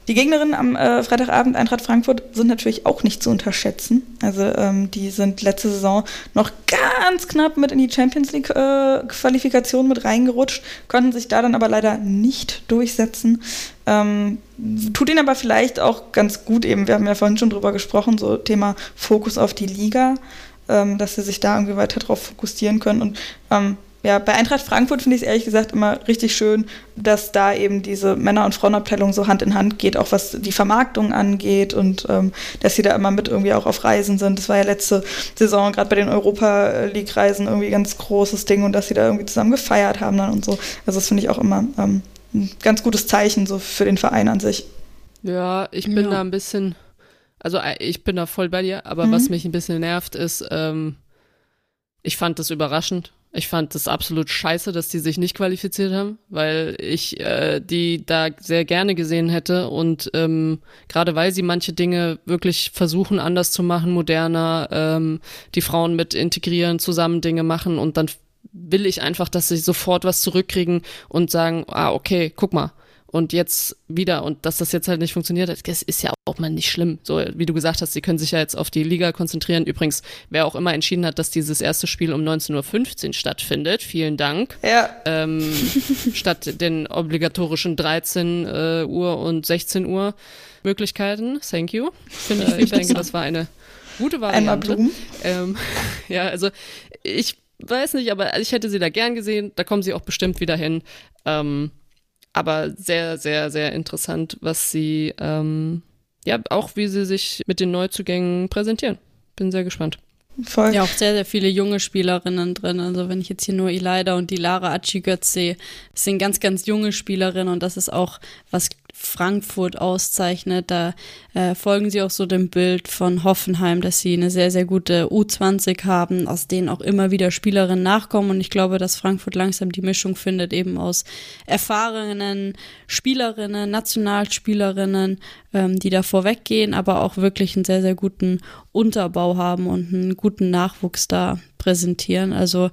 Speaker 1: Die Gegnerinnen am äh, Freitagabend Eintracht Frankfurt sind natürlich auch nicht zu unterschätzen. Also ähm, die sind letzte Saison noch ganz knapp mit in die Champions League äh, Qualifikation mit reingerutscht, konnten sich da dann aber leider nicht durchsetzen. Ähm, tut ihnen aber vielleicht auch ganz gut eben, wir haben ja vorhin schon drüber gesprochen, so Thema Fokus auf die Liga, ähm, dass sie sich da irgendwie weiter drauf fokussieren können und ähm, ja, bei Eintracht Frankfurt finde ich es ehrlich gesagt immer richtig schön, dass da eben diese Männer- und Frauenabteilung so Hand in Hand geht, auch was die Vermarktung angeht und ähm, dass sie da immer mit irgendwie auch auf Reisen sind. Das war ja letzte Saison gerade bei den Europa League-Reisen irgendwie ein ganz großes Ding und dass sie da irgendwie zusammen gefeiert haben dann und so. Also das finde ich auch immer ähm, ein ganz gutes Zeichen so für den Verein an sich.
Speaker 2: Ja, ich bin ja. da ein bisschen, also äh, ich bin da voll bei dir, aber mhm. was mich ein bisschen nervt ist, ähm, ich fand das überraschend Ich fand das absolut scheiße, dass die sich nicht qualifiziert haben, weil ich äh, die da sehr gerne gesehen hätte und ähm, gerade weil sie manche Dinge wirklich versuchen anders zu machen, moderner, ähm, die Frauen mit integrieren, zusammen Dinge machen und dann will ich einfach, dass sie sofort was zurückkriegen und sagen, ah okay, guck mal, und jetzt wieder und dass das jetzt halt nicht funktioniert, das ist ja auch mal nicht schlimm. So wie du gesagt hast, sie können sich ja jetzt auf die Liga konzentrieren. Übrigens, wer auch immer entschieden hat, dass dieses erste Spiel um 19.15 Uhr stattfindet, vielen Dank.
Speaker 1: Ja.
Speaker 2: Ähm, statt den obligatorischen 13 äh, Uhr und 16 Uhr Möglichkeiten. Thank you. Finde ich, äh, ich denke, das war eine gute Variante.
Speaker 1: Einmal Blumen.
Speaker 2: Ähm, ja, also ich weiß nicht, aber ich hätte sie da gern gesehen. Da kommen sie auch bestimmt wieder hin. Ähm, aber sehr, sehr, sehr interessant, was sie, ähm, ja, auch wie sie sich mit den Neuzugängen präsentieren. Bin sehr gespannt.
Speaker 4: Voll. Ja, auch sehr, sehr viele junge Spielerinnen drin. Also wenn ich jetzt hier nur Elida und die Lara Achi-Götz sehe, das sind ganz, ganz junge Spielerinnen und das ist auch, was Frankfurt auszeichnet. Da äh, folgen sie auch so dem Bild von Hoffenheim, dass sie eine sehr, sehr gute U20 haben, aus denen auch immer wieder Spielerinnen nachkommen. Und ich glaube, dass Frankfurt langsam die Mischung findet, eben aus erfahrenen Spielerinnen, Nationalspielerinnen, ähm, die da vorweggehen, aber auch wirklich einen sehr, sehr guten Unterbau haben und einen guten Nachwuchs da präsentieren. Also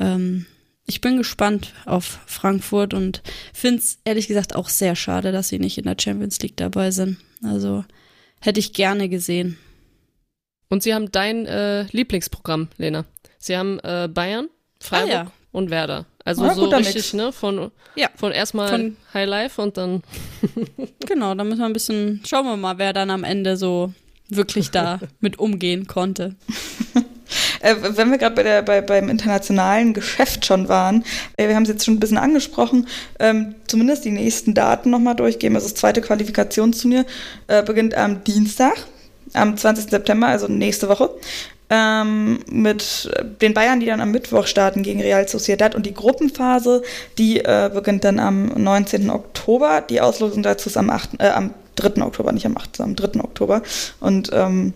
Speaker 4: ähm, ich bin gespannt auf Frankfurt und finde es ehrlich gesagt auch sehr schade, dass sie nicht in der Champions League dabei sind. Also hätte ich gerne gesehen.
Speaker 2: Und sie haben dein äh, Lieblingsprogramm, Lena. Sie haben äh, Bayern, Freiburg ah, ja. und Werder. Also ah, so richtig, Mix. ne? Von, ja. von erstmal von, High Life und dann.
Speaker 4: genau, da müssen wir ein bisschen, schauen wir mal, wer dann am Ende so wirklich da mit umgehen konnte.
Speaker 1: Äh, wenn wir gerade bei bei, beim internationalen Geschäft schon waren, äh, wir haben es jetzt schon ein bisschen angesprochen, ähm, zumindest die nächsten Daten nochmal durchgeben. Also das zweite Qualifikationsturnier äh, beginnt am Dienstag, am 20. September, also nächste Woche. Ähm, mit den Bayern, die dann am Mittwoch starten gegen Real Sociedad und die Gruppenphase, die äh, beginnt dann am 19. Oktober. Die Auslosung dazu ist am, 8, äh, am 3. Oktober, nicht am 8., am 3. Oktober. Und ähm,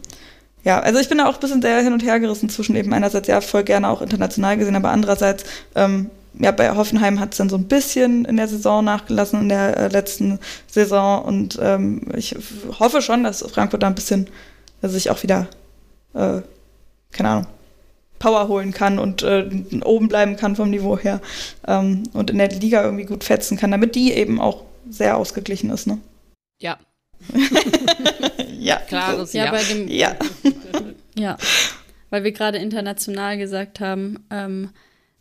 Speaker 1: ja, also ich bin da auch ein bisschen sehr hin und her gerissen zwischen eben einerseits ja voll gerne auch international gesehen, aber andererseits, ähm, ja, bei Hoffenheim hat es dann so ein bisschen in der Saison nachgelassen, in der äh, letzten Saison und ähm, ich hoffe schon, dass Frankfurt da ein bisschen also sich auch wieder, äh, keine Ahnung, Power holen kann und äh, oben bleiben kann vom Niveau her ähm, und in der Liga irgendwie gut fetzen kann, damit die eben auch sehr ausgeglichen ist, ne?
Speaker 2: Ja,
Speaker 1: ja.
Speaker 2: Klares
Speaker 4: ja. Ja, bei dem, ja. ja. Weil wir gerade international gesagt haben, ähm,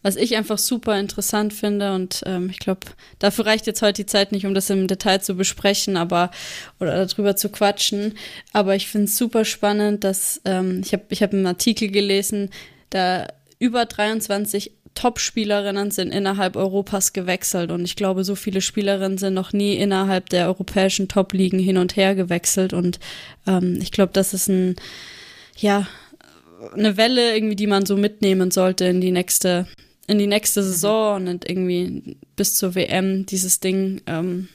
Speaker 4: was ich einfach super interessant finde und ähm, ich glaube, dafür reicht jetzt heute die Zeit nicht, um das im Detail zu besprechen, aber oder darüber zu quatschen. Aber ich finde es super spannend, dass ähm, ich habe ich hab einen Artikel gelesen, da über 23 Top-Spielerinnen sind innerhalb Europas gewechselt. Und ich glaube, so viele Spielerinnen sind noch nie innerhalb der europäischen Top-Ligen hin und her gewechselt. Und ähm, ich glaube, das ist ein, ja, eine Welle irgendwie, die man so mitnehmen sollte in die nächste, in die nächste Saison und irgendwie bis zur WM dieses Ding ähm,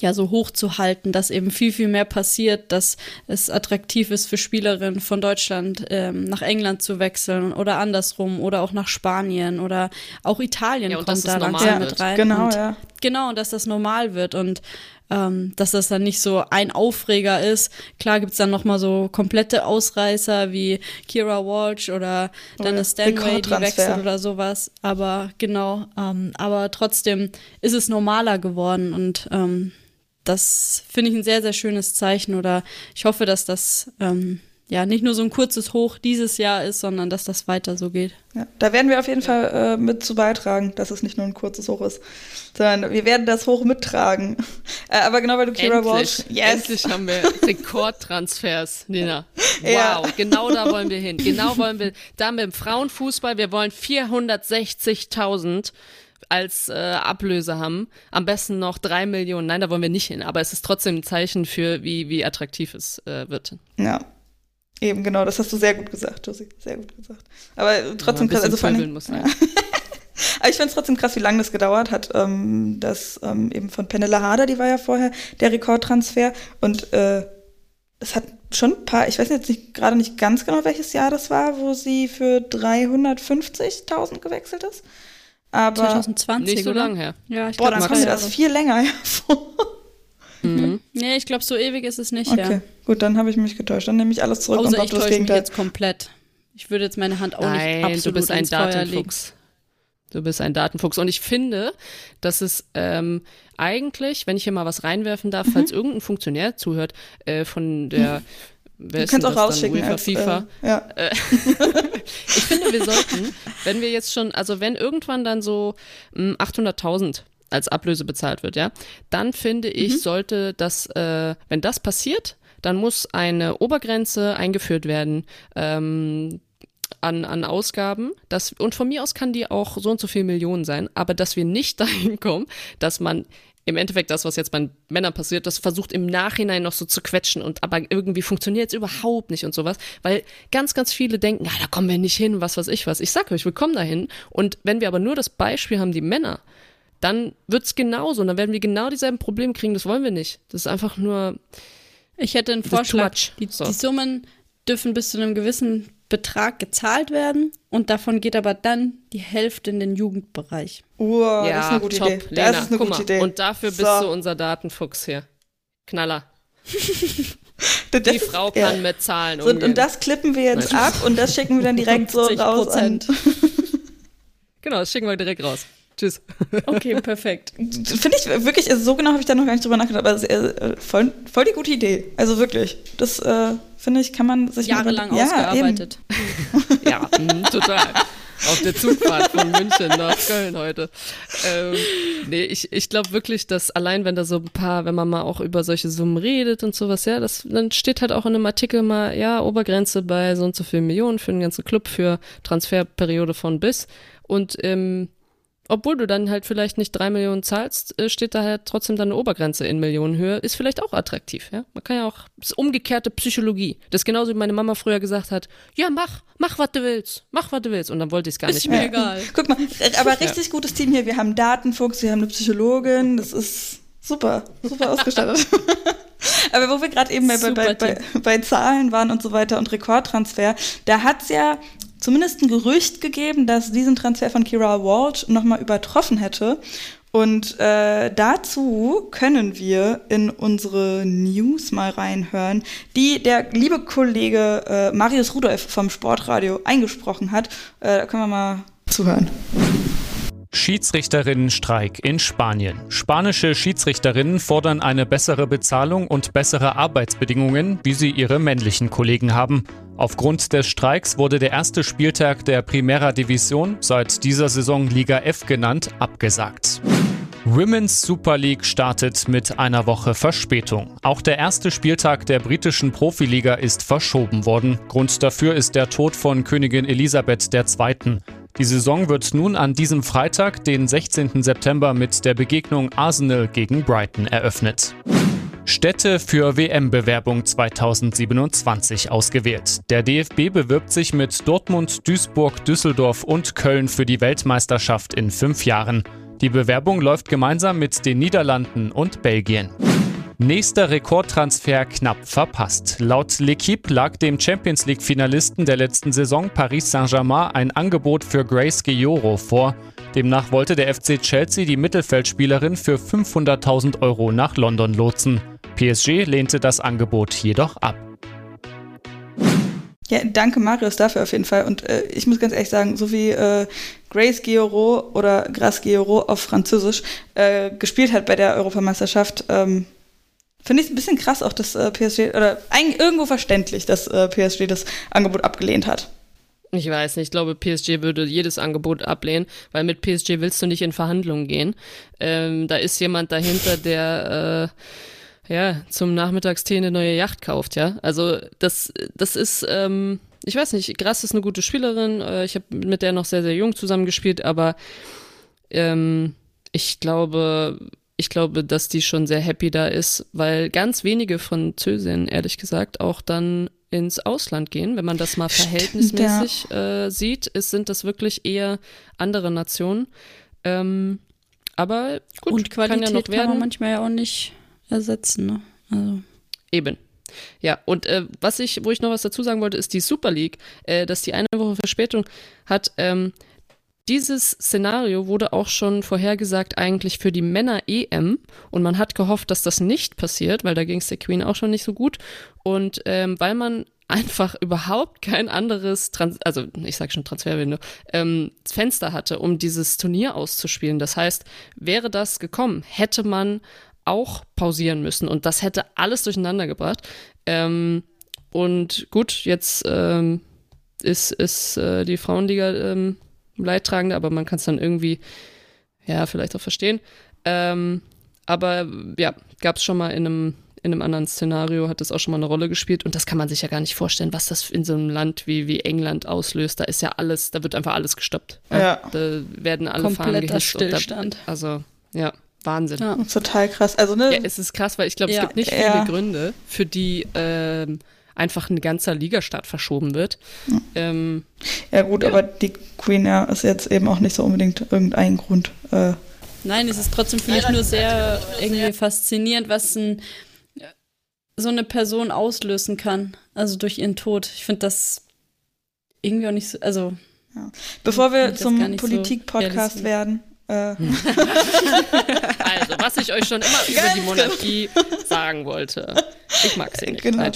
Speaker 4: ja so hoch zu halten, dass eben viel, viel mehr passiert, dass es attraktiv ist für Spielerinnen von Deutschland ähm, nach England zu wechseln oder andersrum oder auch nach Spanien oder auch Italien ja, kommt da langsam mit rein.
Speaker 1: Genau,
Speaker 4: und,
Speaker 1: ja.
Speaker 4: Genau, dass das normal wird und ähm, dass das dann nicht so ein Aufreger ist. Klar gibt's dann nochmal so komplette Ausreißer wie Kira Walsh oder dann eine Stanway, die wechselt oder sowas. Aber genau, ähm, aber trotzdem ist es normaler geworden und ähm, das finde ich ein sehr, sehr schönes Zeichen oder ich hoffe, dass das ähm, ja nicht nur so ein kurzes Hoch dieses Jahr ist, sondern dass das weiter so geht.
Speaker 1: Ja, da werden wir auf jeden Fall äh, mit zu beitragen, dass es nicht nur ein kurzes Hoch ist, sondern wir werden das Hoch mittragen. Äh, aber genau, weil du Kira Walsh.
Speaker 2: Yes. Endlich haben wir Rekordtransfers, Nina. Wow, ja. genau da wollen wir hin. Genau wollen wir da mit dem Frauenfußball. Wir wollen 460.000 als äh, Ablöse haben. Am besten noch drei Millionen. Nein, da wollen wir nicht hin. Aber es ist trotzdem ein Zeichen für, wie, wie attraktiv es äh, wird.
Speaker 1: Ja. Eben, genau, das hast du sehr gut gesagt, Josie. Sehr gut gesagt. Aber trotzdem krass, also vor allem, muss, ja. Aber ich finde es trotzdem krass, wie lange das gedauert hat. Ähm, dass ähm, eben von Penela Harder, die war ja vorher der Rekordtransfer. Und äh, das hat schon ein paar, ich weiß jetzt nicht, gerade nicht ganz genau, welches Jahr das war, wo sie für 350.000 gewechselt ist. Aber
Speaker 4: 2020,
Speaker 2: Nicht so lange her.
Speaker 4: Ja, ich
Speaker 1: boah,
Speaker 4: glaube,
Speaker 1: dann kommt mir das viel länger hervor.
Speaker 2: Mhm.
Speaker 4: Nee, ich glaube, so ewig ist es nicht,
Speaker 1: Okay,
Speaker 4: ja.
Speaker 1: gut, dann habe ich mich getäuscht. Dann nehme ich alles zurück und
Speaker 4: Außer
Speaker 1: behaupte
Speaker 4: ich
Speaker 1: das
Speaker 4: täusche mich
Speaker 1: Gegenteil.
Speaker 4: jetzt komplett. Ich würde jetzt meine Hand auch nicht
Speaker 2: Nein,
Speaker 4: absolut
Speaker 2: du bist ein. Datenfuchs. Du bist ein Datenfuchs. Und ich finde, dass es ähm, eigentlich, wenn ich hier mal was reinwerfen darf,
Speaker 1: Mhm.
Speaker 2: falls irgendein Funktionär zuhört, äh, von der Wer
Speaker 1: Du kannst auch rausschicken. Als,
Speaker 2: FIFA.
Speaker 1: Äh, ja.
Speaker 2: Ich finde, wir sollten, wenn wir jetzt schon, also wenn irgendwann dann so mh, 800.000 als Ablöse bezahlt wird, ja, dann finde ich, sollte das, äh, wenn das passiert, dann muss eine Obergrenze eingeführt werden. Ähm, an, an Ausgaben. Das, und von mir aus kann die auch so und so viel Millionen sein, aber dass wir nicht dahin kommen, dass man im Endeffekt das, was jetzt bei Männern passiert, das versucht im Nachhinein noch so zu quetschen und aber irgendwie funktioniert es überhaupt nicht und sowas, weil ganz, ganz viele denken, ja, da kommen wir nicht hin, was weiß ich was. Ich sag euch, wir kommen dahin und wenn wir aber nur das Beispiel haben, die Männer, dann wird's genauso und dann werden wir genau dieselben Probleme kriegen, das wollen wir nicht. Das ist einfach nur,
Speaker 4: Ich hätte einen Vorschlag. Die,
Speaker 2: So.
Speaker 4: die Summen dürfen bis zu einem gewissen Betrag gezahlt werden und davon geht aber dann die Hälfte in den Jugendbereich.
Speaker 1: Uh, das ist
Speaker 2: ja,
Speaker 1: eine gute
Speaker 2: top,
Speaker 1: Idee.
Speaker 2: Lena,
Speaker 1: das ist eine
Speaker 2: guck
Speaker 1: gute
Speaker 2: mal.
Speaker 1: Idee.
Speaker 2: Und dafür bist
Speaker 1: So.
Speaker 2: du unser Datenfuchs hier. Knaller.
Speaker 1: Das
Speaker 2: Die
Speaker 1: ist-
Speaker 2: Frau
Speaker 1: ja.
Speaker 2: kann mit Zahlen
Speaker 1: So,
Speaker 2: umgehen.
Speaker 1: und das klippen wir jetzt
Speaker 2: Nein.
Speaker 1: ab und das schicken wir dann direkt so
Speaker 4: 50
Speaker 1: raus an.
Speaker 2: genau, das schicken wir direkt raus. Tschüss.
Speaker 4: Okay, perfekt.
Speaker 1: Finde ich wirklich, also so genau habe ich da noch gar nicht drüber nachgedacht, aber ist, äh, voll, voll die gute Idee. Also wirklich. Das äh, finde ich, kann man sich mal
Speaker 4: Jahrelang
Speaker 1: Ja,
Speaker 4: ausgearbeitet.
Speaker 2: Ja, mm, total. Auf der Zugfahrt von München nach Köln heute. Ähm, nee, ich, ich glaube wirklich, dass allein wenn da so ein paar, wenn man mal auch über solche Summen redet und sowas, ja, das, dann steht halt auch in einem Artikel mal, ja, Obergrenze bei so und so viel Millionen für den ganzen Club für Transferperiode von bis. Und ähm, obwohl du dann halt vielleicht nicht drei Millionen zahlst, äh, steht da halt trotzdem dann eine Obergrenze in Millionenhöhe, ist vielleicht auch attraktiv, ja. Man kann ja auch, das ist umgekehrte Psychologie. Das ist genauso wie meine Mama früher gesagt hat, ja, mach, mach, was du willst, mach, was du willst. Und dann wollte ich es gar nicht
Speaker 4: Ist mir
Speaker 2: mehr.
Speaker 4: egal.
Speaker 1: Guck mal, äh, aber richtig gutes Team hier. Wir haben einen Datenfuchs, wir haben eine Psychologin. Das ist super, super ausgestattet. aber wo wir gerade eben bei, bei, bei, bei Zahlen waren und so weiter und Rekordtransfer, da hat es ja zumindest ein Gerücht gegeben, dass diesen Transfer von Kira Walsh nochmal übertroffen hätte. Und äh, dazu können wir in unsere News mal reinhören, die der liebe Kollege äh, Marius Rudolph vom Sportradio eingesprochen hat. Äh, da können wir mal zuhören.
Speaker 5: Schiedsrichterinnenstreik in Spanien. Spanische Schiedsrichterinnen fordern eine bessere Bezahlung und bessere Arbeitsbedingungen, wie sie ihre männlichen Kollegen haben. Aufgrund des Streiks wurde der erste Spieltag der Primera Division, seit dieser Saison Liga F genannt, abgesagt. Women's Super League startet mit einer Woche Verspätung. Auch der erste Spieltag der britischen Profiliga ist verschoben worden. Grund dafür ist der Tod von Königin Elisabeth II. Die Saison wird nun an diesem Freitag, den 16. September, mit der Begegnung Arsenal gegen Brighton eröffnet. Städte für WM-Bewerbung 2027 ausgewählt. Der DFB bewirbt sich mit Dortmund, Duisburg, Düsseldorf und Köln für die Weltmeisterschaft in fünf Jahren. Die Bewerbung läuft gemeinsam mit den Niederlanden und Belgien. Nächster Rekordtransfer knapp verpasst. Laut L'Equipe lag dem Champions League-Finalisten der letzten Saison Paris Saint-Germain ein Angebot für Grace Gioro vor. Demnach wollte der FC Chelsea die Mittelfeldspielerin für 500.000 Euro nach London lotsen. PSG lehnte das Angebot jedoch ab.
Speaker 1: Ja, danke Marius dafür auf jeden Fall. Und äh, ich muss ganz ehrlich sagen, so wie äh, Grace Gioro oder Grace Gioro auf Französisch äh, gespielt hat bei der Europameisterschaft, ähm, finde ich es ein bisschen krass auch, dass äh, PSG, oder eigentlich irgendwo verständlich, dass äh, PSG das Angebot abgelehnt hat.
Speaker 2: Ich weiß nicht, ich glaube, PSG würde jedes Angebot ablehnen, weil mit PSG willst du nicht in Verhandlungen gehen. Ähm, da ist jemand dahinter, der äh, ja zum Nachmittagstee eine neue Yacht kauft, ja. Also das, das ist, ähm, ich weiß nicht, Grass ist eine gute Spielerin. Äh, ich habe mit der noch sehr, sehr jung zusammengespielt, aber ähm, ich glaube, ich glaube, dass die schon sehr happy da ist, weil ganz wenige Französinnen, ehrlich gesagt, auch dann ins Ausland gehen, wenn man das mal
Speaker 1: Stimmt,
Speaker 2: verhältnismäßig äh, sieht, ist, sind das wirklich eher andere Nationen. Ähm, aber gut,
Speaker 4: und Qualität
Speaker 2: kann ja noch
Speaker 4: kann, man
Speaker 2: werden.
Speaker 4: manchmal ja auch nicht ersetzen. Ne? Also,
Speaker 2: Eben. Ja, und äh, was ich, wo ich noch was dazu sagen wollte, ist die Super League, äh, dass die eine Woche Verspätung hat. Ähm, dieses Szenario wurde auch schon vorhergesagt eigentlich für die Männer-EM und man hat gehofft, dass das nicht passiert, weil da ging es der Queen auch schon nicht so gut und ähm, weil man einfach überhaupt kein anderes, Trans also ich sage schon Transferwindow, ähm, Fenster hatte, um dieses Turnier auszuspielen. Das heißt, wäre das gekommen, hätte man auch pausieren müssen und das hätte alles durcheinander gebracht. Ähm, und gut, jetzt ähm, ist, ist äh, die Frauenliga ähm, Leidtragende, aber man kann es dann irgendwie, ja, vielleicht auch verstehen. Ähm, aber ja, gab es schon mal in einem, in einem anderen Szenario, hat das auch schon mal eine Rolle gespielt und das kann man sich ja gar nicht vorstellen, was das in so einem Land wie, wie England auslöst. Da ist ja alles, da wird einfach alles gestoppt.
Speaker 1: Ja.
Speaker 2: Da werden alle
Speaker 4: Kompletter
Speaker 2: gehisst. und
Speaker 4: Stillstand.
Speaker 2: Da, also, ja, Wahnsinn.
Speaker 4: Ja.
Speaker 1: Total krass. Also, ne?
Speaker 2: Ja, es ist krass, weil ich glaube, es
Speaker 4: Ja.
Speaker 2: gibt nicht viele
Speaker 1: Ja.
Speaker 2: Gründe, für die ähm, einfach ein ganzer Ligastart verschoben wird. Ähm,
Speaker 1: Ja gut,
Speaker 2: Ja.
Speaker 1: aber die Queen ja ist jetzt eben auch nicht so unbedingt irgendein Grund. Äh,
Speaker 4: Nein, es ist trotzdem für mich nur sehr irgendwie faszinierend, was ein, so eine Person auslösen kann. Also durch ihren Tod. Ich finde das irgendwie auch nicht so, also
Speaker 1: bevor wir zum
Speaker 4: so
Speaker 1: Politik-Podcast
Speaker 4: realisieren.
Speaker 1: werden,
Speaker 2: also, was ich euch schon immer über die Monarchie sagen wollte. Ich mag sie nicht.
Speaker 1: Genau.
Speaker 2: Nein,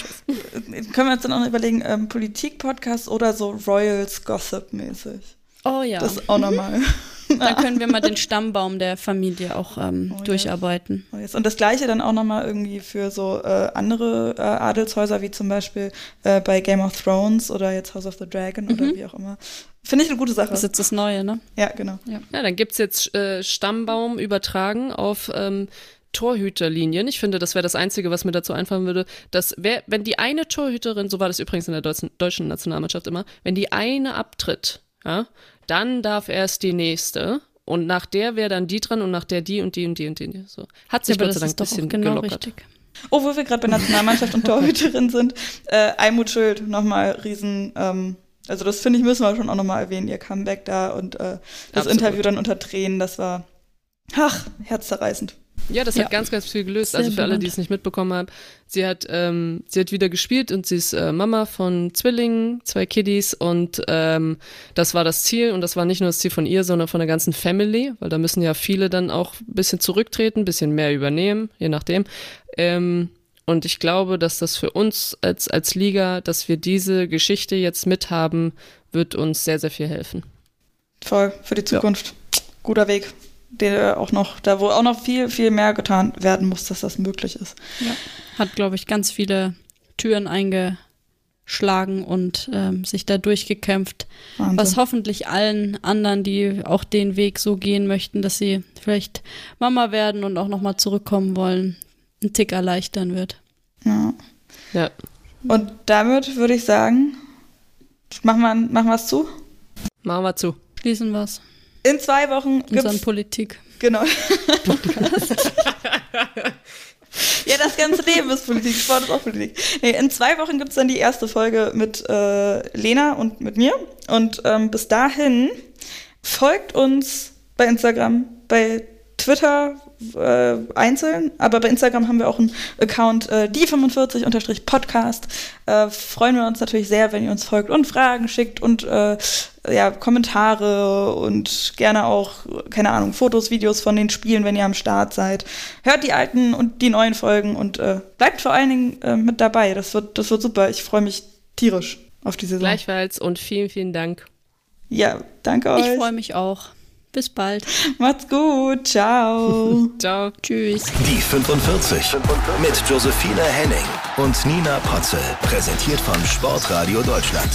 Speaker 1: können wir uns dann auch noch überlegen, ähm, Politik-Podcast oder so Royals Gossip-mäßig.
Speaker 4: Oh ja.
Speaker 1: Das ist auch nochmal.
Speaker 4: da können wir mal den Stammbaum der Familie auch ähm,
Speaker 1: Oh ja.
Speaker 4: durcharbeiten.
Speaker 1: Und das gleiche dann auch nochmal irgendwie für so äh, andere äh, Adelshäuser, wie zum Beispiel äh, bei Game of Thrones oder jetzt House of the Dragon oder wie auch immer. Finde ich eine gute Sache.
Speaker 4: Das ist jetzt das Neue, ne?
Speaker 1: ja, genau.
Speaker 2: Ja, dann gibt's jetzt äh, Stammbaum übertragen auf ähm, Torhüterlinien. Ich finde, das wäre das Einzige, was mir dazu einfallen würde, dass wer, wenn die eine Torhüterin, so war das übrigens in der deutschen, deutschen Nationalmannschaft immer, wenn die eine abtritt, ja, dann darf erst die nächste. Und nach der wäre dann die dran und nach der die und die und die und die. und die. So. Hat sich
Speaker 4: aber
Speaker 2: Gott sei
Speaker 4: das
Speaker 2: Dank ein bisschen
Speaker 4: genau
Speaker 2: gelockert.
Speaker 4: richtig.
Speaker 1: Oh, wo wir gerade bei Nationalmannschaft und Torhüterin sind, äh, Almut Schild, nochmal riesen, ähm, also das finde ich, müssen wir schon auch nochmal erwähnen, ihr Comeback da und äh, das
Speaker 2: Absolut.
Speaker 1: Interview dann unter Tränen, das war, ach, herzzerreißend.
Speaker 2: Ja, das
Speaker 4: Ja.
Speaker 2: hat ganz, ganz viel gelöst.
Speaker 4: Sehr
Speaker 2: also für alle, die es nicht mitbekommen haben, sie hat, ähm, sie hat wieder gespielt und sie ist äh, Mama von Zwillingen, zwei Kiddies und ähm, das war das Ziel und das war nicht nur das Ziel von ihr, sondern von der ganzen Family, weil da müssen ja viele dann auch ein bisschen zurücktreten, ein bisschen mehr übernehmen, je nachdem. Ähm, und ich glaube, dass das für uns als, als Liga, dass wir diese Geschichte jetzt mithaben, wird uns sehr, sehr viel helfen.
Speaker 1: Voll, für die Zukunft. Guter Weg. Der auch noch, da wo auch noch viel, viel mehr getan werden muss, dass das möglich ist.
Speaker 4: Hat, glaube ich, ganz viele Türen eingeschlagen und ähm, sich da durchgekämpft.
Speaker 1: Wahnsinn.
Speaker 4: Was hoffentlich allen anderen, die auch den Weg so gehen möchten, dass sie vielleicht Mama werden und auch nochmal zurückkommen wollen, einen Tick erleichtern wird.
Speaker 1: ja.
Speaker 2: Ja.
Speaker 1: Und damit würde ich sagen, machen wir, machen wir es zu.
Speaker 2: Machen wir zu.
Speaker 4: Schließen wir's.
Speaker 1: In zwei Wochen
Speaker 4: Unseren
Speaker 1: gibt's
Speaker 4: Politik.
Speaker 1: Genau. ja, das ganze Leben ist Politik, Sport ist auch Politik. Nee, in zwei Wochen gibt es dann die erste Folge mit äh, Lena und mit mir. Und ähm, bis dahin folgt uns bei Instagram, bei Twitter äh, einzeln, aber bei Instagram haben wir auch einen Account, äh, die45-podcast. Äh, freuen wir uns natürlich sehr, wenn ihr uns folgt und Fragen schickt und äh, ja, Kommentare und gerne auch, keine Ahnung, Fotos, Videos von den Spielen, wenn ihr am Start seid. Hört die alten und die neuen Folgen und äh, bleibt vor allen Dingen äh, mit dabei. Das wird, das wird super. Ich freue mich tierisch auf die Saison.
Speaker 2: Gleichfalls und vielen, vielen Dank.
Speaker 1: Ja, danke euch.
Speaker 4: Ich freue mich auch. Bis bald.
Speaker 1: Macht's gut. Ciao.
Speaker 2: Ciao.
Speaker 4: Tschüss.
Speaker 3: Die 45 mit Josephine Henning und Nina Potzel. Präsentiert von Sportradio Deutschland.